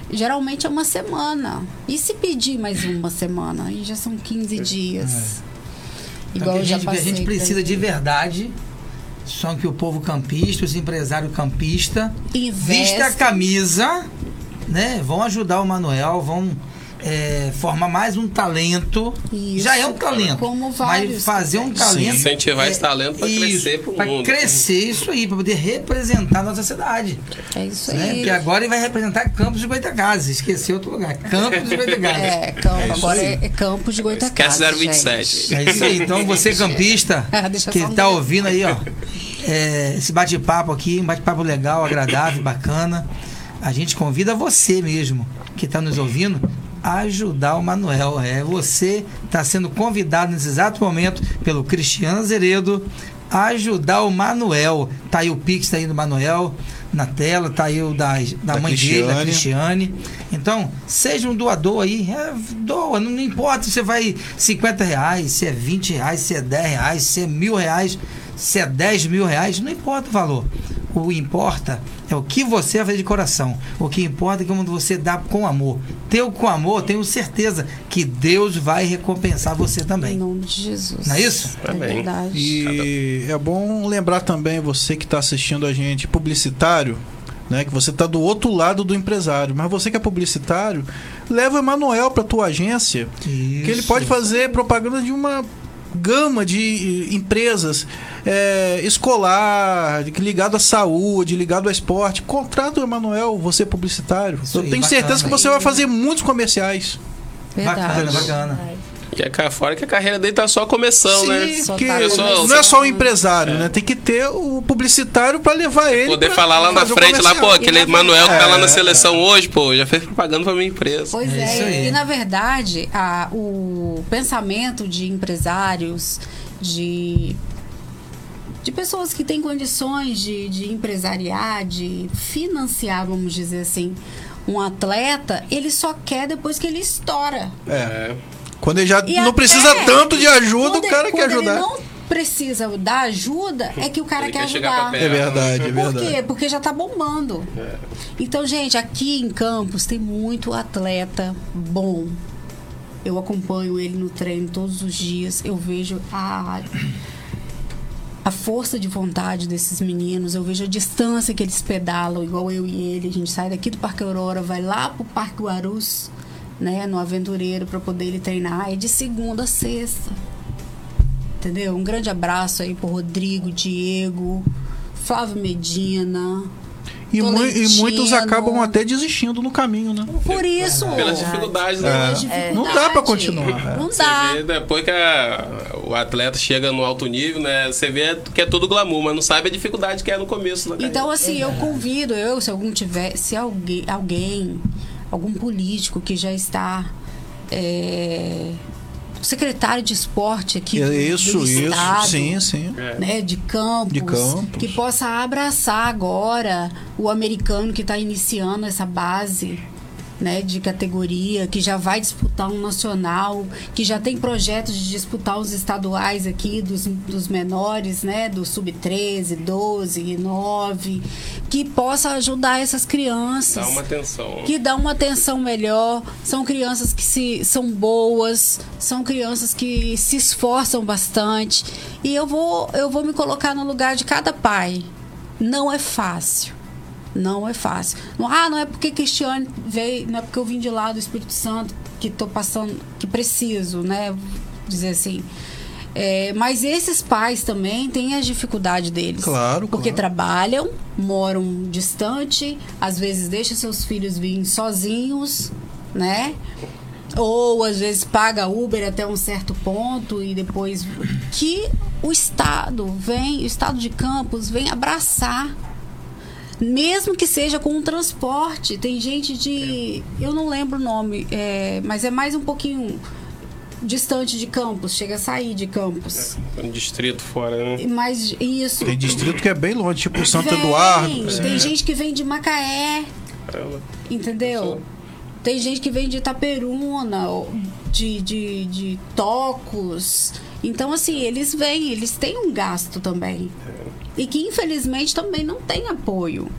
Geralmente é uma semana. E se pedir mais uma semana? Aí já são 15 dias. Então, Igual eu a, gente, a gente precisa de verdade Só que o povo campista, os empresários campistas, Investe. vista a camisa, né? Vão ajudar o Manuel, vão é, formar mais um talento. Isso. Já é um talento. Como mas vários fazer um talento. Incentivar esse talento isso, crescer pro pra mundo. crescer isso aí, pra poder representar a nossa cidade. É isso Né? aí. Porque agora ele vai representar Campos de Goitacazes. Esqueci outro lugar. Campos de Goitacazes. É, campo, isso agora aí. é, é Campos de Goitacazes. Esquece gente. 027. É isso aí. Então você campista Deixa que um tá detalhe. ouvindo aí, ó, é, esse bate-papo aqui, um bate-papo legal, agradável, bacana. A gente convida você mesmo que está nos ouvindo ajudar o Manuel. É você está sendo convidado nesse exato momento pelo Cristiano Azeredo a ajudar o Manuel. Tá aí o Pix tá aí do Manuel na tela, tá aí o da, da, Da mãe dele, da Cristiane. Cristiane. Então, seja um doador aí, é, doa, não, não importa se você vai 50 reais, se é 20 reais, se é 10 reais, se é mil reais, se é 10 mil reais, não importa o valor. O que importa é o que você vai fazer de coração. O que importa é como você dá com amor. Teu com amor, tenho certeza que Deus vai recompensar você Em também. nome de Jesus. Não é isso? É Amém. verdade. E é bom lembrar também você que está assistindo a gente, publicitário, né, que você está do outro lado do empresário, mas você que é publicitário, leva o Emanuel para tua agência, que ele Isso. pode fazer propaganda de uma gama de eh, empresas é, escolar, ligado à saúde, ligado ao esporte. Contrata o Emanuel, você publicitário. Isso Eu aí, tenho bacana. certeza que você vai fazer muitos comerciais. Bacana, Verdade. bacana. Que é cá fora que a carreira dele tá só começando, né? Só que tá começando. não é só o empresário, né? Tem que ter o publicitário para levar ele. Poder pra falar lá na frente, lá, pô, aquele Manuel que tá lá na É. seleção hoje, pô, já fez propaganda pra minha empresa. Pois É é, e na verdade, a- o pensamento de empresários, de, de pessoas que têm condições de, de empresariar, de financiar, vamos dizer assim, um atleta, ele só quer depois que ele estoura. É. Quando ele já E não precisa tanto de ajuda, o cara ele- quer quando ajudar. Ele não precisa da ajuda, é que o cara Ele quer quer ajudar. É verdade, é Por verdade. quê? Porque já tá bombando. Então, gente, aqui em Campos tem muito atleta bom. Eu acompanho ele no treino todos os dias. Eu vejo a, a força de vontade desses meninos. Eu vejo a distância que eles pedalam, igual eu e ele. A gente sai daqui do Parque Aurora, vai lá pro Parque Guarus, né, no Aventureiro, para poder ele treinar. É de segunda a sexta. Entendeu? Um grande abraço aí pro Rodrigo, Diego, Flávio Medina. E, mui- e muitos acabam até desistindo no caminho, né? Por isso. Pelas dificuldades, né? Pelas É. dificuldades. Não dá pra continuar, é. Não Você dá. vê depois que a- o atleta chega no alto nível, né? Você vê que é tudo glamour, mas não sabe a dificuldade que é no começo. Então, carreira. assim, eu convido, eu, se algum tiver, se alguém, alguém algum político que já está é, secretário de esporte aqui do, Isso, do isso. estado, Sim, sim. né, de campos, De Campos. que possa abraçar agora o americano que está iniciando essa base. Né, de categoria, que já vai disputar um nacional, que já tem projetos de disputar os estaduais aqui dos, dos menores, né, do sub-13, 12 e 9, que possa ajudar essas crianças Dá uma atenção. que dão uma atenção melhor. São crianças que se, são boas, são crianças que se esforçam bastante. E eu vou, eu vou me colocar no lugar de cada pai. Não é fácil. Não é fácil. Ah, não é porque Cristiane veio, não é porque eu vim de lá do Espírito Santo que estou passando, que preciso, né? Dizer assim. É, mas esses pais também têm as dificuldades deles. Claro, Porque claro. trabalham, moram distante, às vezes deixam seus filhos virem sozinhos, né? Ou às vezes paga Uber até um certo ponto e depois que o Estado vem, o Estado de Campos vem abraçar. Mesmo que seja com um transporte. Tem gente de. Eu não lembro o nome, é, mas é mais um pouquinho distante de Campos, chega a sair de Campos. Um distrito fora, né? Mas isso. Tem distrito que é bem longe, tipo Santo Vem, Eduardo. Tem é. gente que vem de Macaé, Caramba. entendeu? Tem gente que vem de Itaperuna, de, de, de Tocos. Então, assim, eles vêm, eles têm um gasto também. E que, infelizmente, também não tem apoio.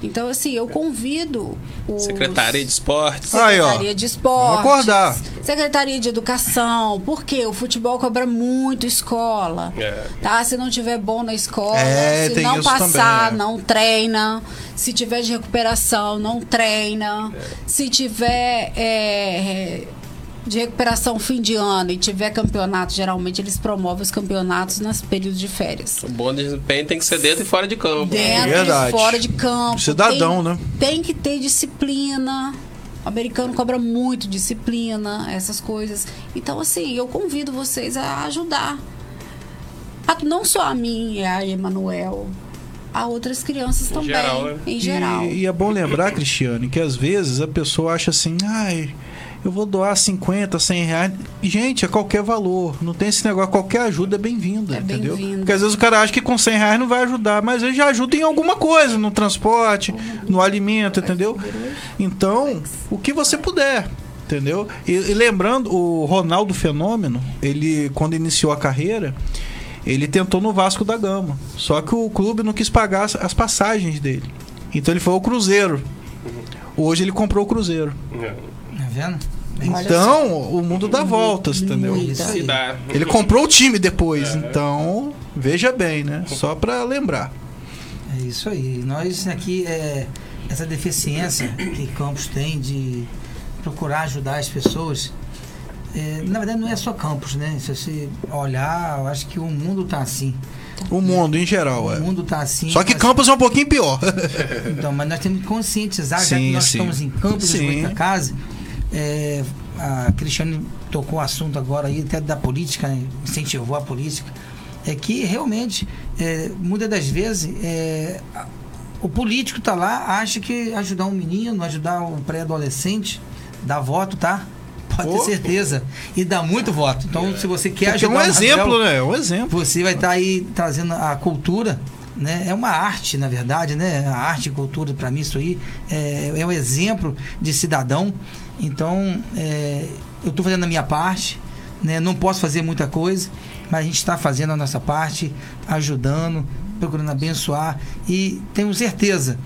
Então, assim, eu convido os... Secretaria de Esportes. Aí. Secretaria de Esportes. Vamos acordar. Secretaria de Educação. Porque o futebol cobra muito escola. É. Tá? Se não tiver bom na escola, É, se não passar, também, é. não treina. Se tiver de recuperação, não treina. Se tiver é, de recuperação fim de ano e tiver campeonato, geralmente eles promovem os campeonatos nos períodos de férias. O bom desempenho tem que ser dentro e fora de campo. Dentro Verdade. e fora de campo. Cidadão, tem, né? Tem que ter disciplina. O americano cobra muito disciplina, essas coisas. Então, assim, eu convido vocês a ajudar. A- não só a mim e a Emanuel, a outras crianças também. geral, né? Em geral. E, e é bom lembrar, Cristiane, que às vezes a pessoa acha assim, ai, eu vou doar 50, 100 reais. Gente, é qualquer valor. Não tem esse negócio, qualquer ajuda é bem-vinda, É entendeu? bem-vinda. Porque às vezes o cara acha que com 100 reais não vai ajudar, mas ele já ajuda em alguma coisa, no transporte, no alimento, entendeu? Então, o que você puder. Entendeu? E, e lembrando, o Ronaldo Fenômeno, ele, quando iniciou a carreira, ele tentou no Vasco da Gama. Só que o clube não quis pagar as, as passagens dele. Então ele foi ao Cruzeiro. Hoje ele comprou o Cruzeiro. É. Tá vendo? Então, o mundo dá voltas, entendeu? Isso aí. Ele comprou o time depois, então, veja bem, né? Só pra lembrar. É isso aí. Nós aqui, é, essa deficiência que Campos tem de procurar ajudar as pessoas, é, na verdade não é só Campos, né? Se você olhar, eu acho que o mundo tá assim. O mundo em geral, O é. mundo tá assim. Só que mas- Campos é um pouquinho pior. Então, mas nós temos que conscientizar, já Sim, que nós sim. estamos em Campos Sim. de Casa, é, a Cristiane tocou o assunto agora aí, até da política, né, incentivou a política, é que realmente, é, muitas das vezes, é, o político tá lá, acha que ajudar um menino, ajudar um pré-adolescente, dá voto, tá? Pode ter certeza. E dá muito voto. Então, se você quer Porque é ajudar um exemplo, né? É um exemplo. você vai estar aí trazendo a cultura, né? É uma arte, na verdade, né? A arte e cultura, para mim, isso aí é, é um exemplo de cidadão. Então, é, eu estou fazendo a minha parte, né? Não posso fazer muita coisa, mas a gente está fazendo a nossa parte, ajudando, procurando abençoar e tenho certeza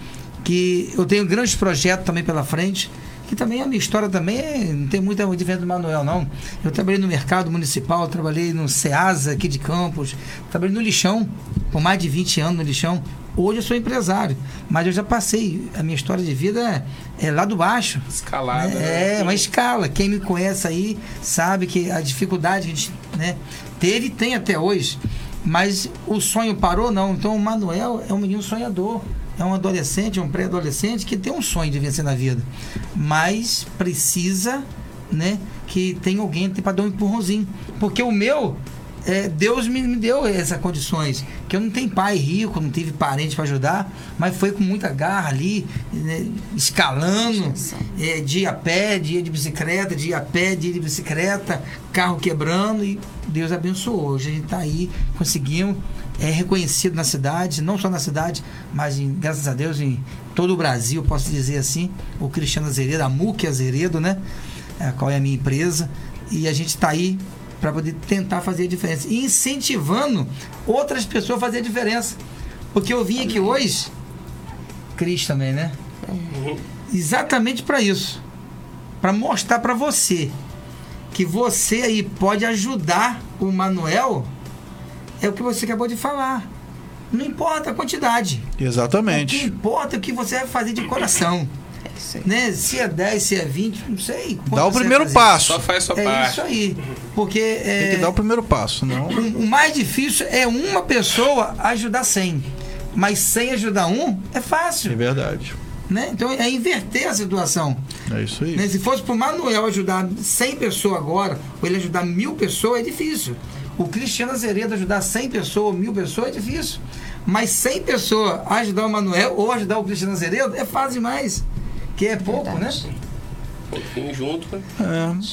que eu tenho grandes projetos também pela frente que também a minha história também é- não tem muita diferença do Manuel, não. Eu trabalhei no mercado municipal, trabalhei no SEASA aqui de Campos, trabalhei no lixão, por mais de 20 anos no lixão. Hoje eu sou empresário, mas eu já passei, a minha história de vida é, é lá do baixo. Escalada. É, né? uma escala. Quem me conhece aí sabe que a dificuldade que a gente né, teve e tem até hoje. Mas o sonho parou, não. Então o Manuel é um menino sonhador. É um adolescente, um pré-adolescente que tem um sonho de vencer na vida. Mas precisa, né, que tem alguém para dar um empurrãozinho. Porque o meu, é, Deus me, me deu essas condições. Que eu não tenho pai rico, não tive parente para ajudar, mas foi com muita garra ali, né, escalando, é, dia a pé, dia de bicicleta, dia a pé, dia de bicicleta, carro quebrando e Deus abençoou. Hoje a gente está aí, conseguimos, é reconhecido na cidade, não só na cidade, mas em- graças a Deus em todo o Brasil, posso dizer assim, o Cristiano Azeredo, a MUC Azeredo, né? A qual é a minha empresa, e a gente está aí para poder tentar fazer a diferença. E incentivando outras pessoas a fazer a diferença. Porque eu vim aqui hoje, Cris também, né? Exatamente para isso. Para mostrar para você que você aí pode ajudar o Manuel, é o que você acabou de falar. Não importa a quantidade. O que Exatamente. importa é o que você vai fazer de coração. Né? Se é 10, se é 20, não sei. Dá o primeiro passo. Só faz sua É parte. isso aí. Porque é, Tem que dar o primeiro passo, não. o, o mais difícil é uma pessoa ajudar 100. Mas 100 ajudar um é É fácil. verdade. Né? Então é inverter a situação. É isso aí. Né? Se fosse para o Manuel ajudar 100 pessoas agora, ou ele ajudar mil pessoas, é difícil. O Cristiano Azeredo ajudar 100 pessoas, mil pessoas, é difícil. Mas 100 pessoas ajudar o Manuel ou ajudar o Cristiano Azeredo é fácil demais. Que é pouco, Verdade. né? Pouquinho junto, né?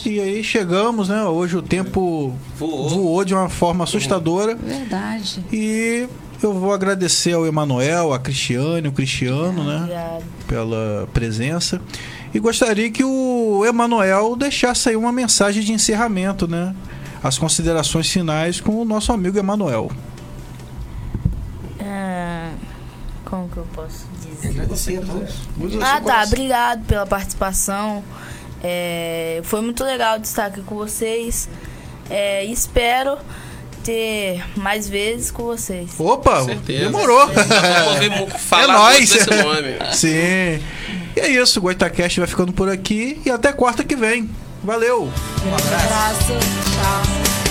É, e aí chegamos, né? Hoje o tempo Voou. voou de uma forma assustadora. Verdade. E eu vou agradecer ao Emanuel, a Cristiane, o Cristiano, né? Obrigado. Pela presença. E gostaria que o Emanuel deixasse aí uma mensagem de encerramento, né? As considerações finais com o nosso amigo Emanuel. É, Como que eu posso dizer? Agradecer a todos. Ah, tá. Obrigado pela participação. É, foi muito legal de estar aqui com vocês. É, espero ter mais vezes com vocês. Opa, Com certeza. demorou. É nóis. Sim. E é isso, o Goitacast vai ficando por aqui e até quarta que vem. Valeu! Um abraço. Tchau.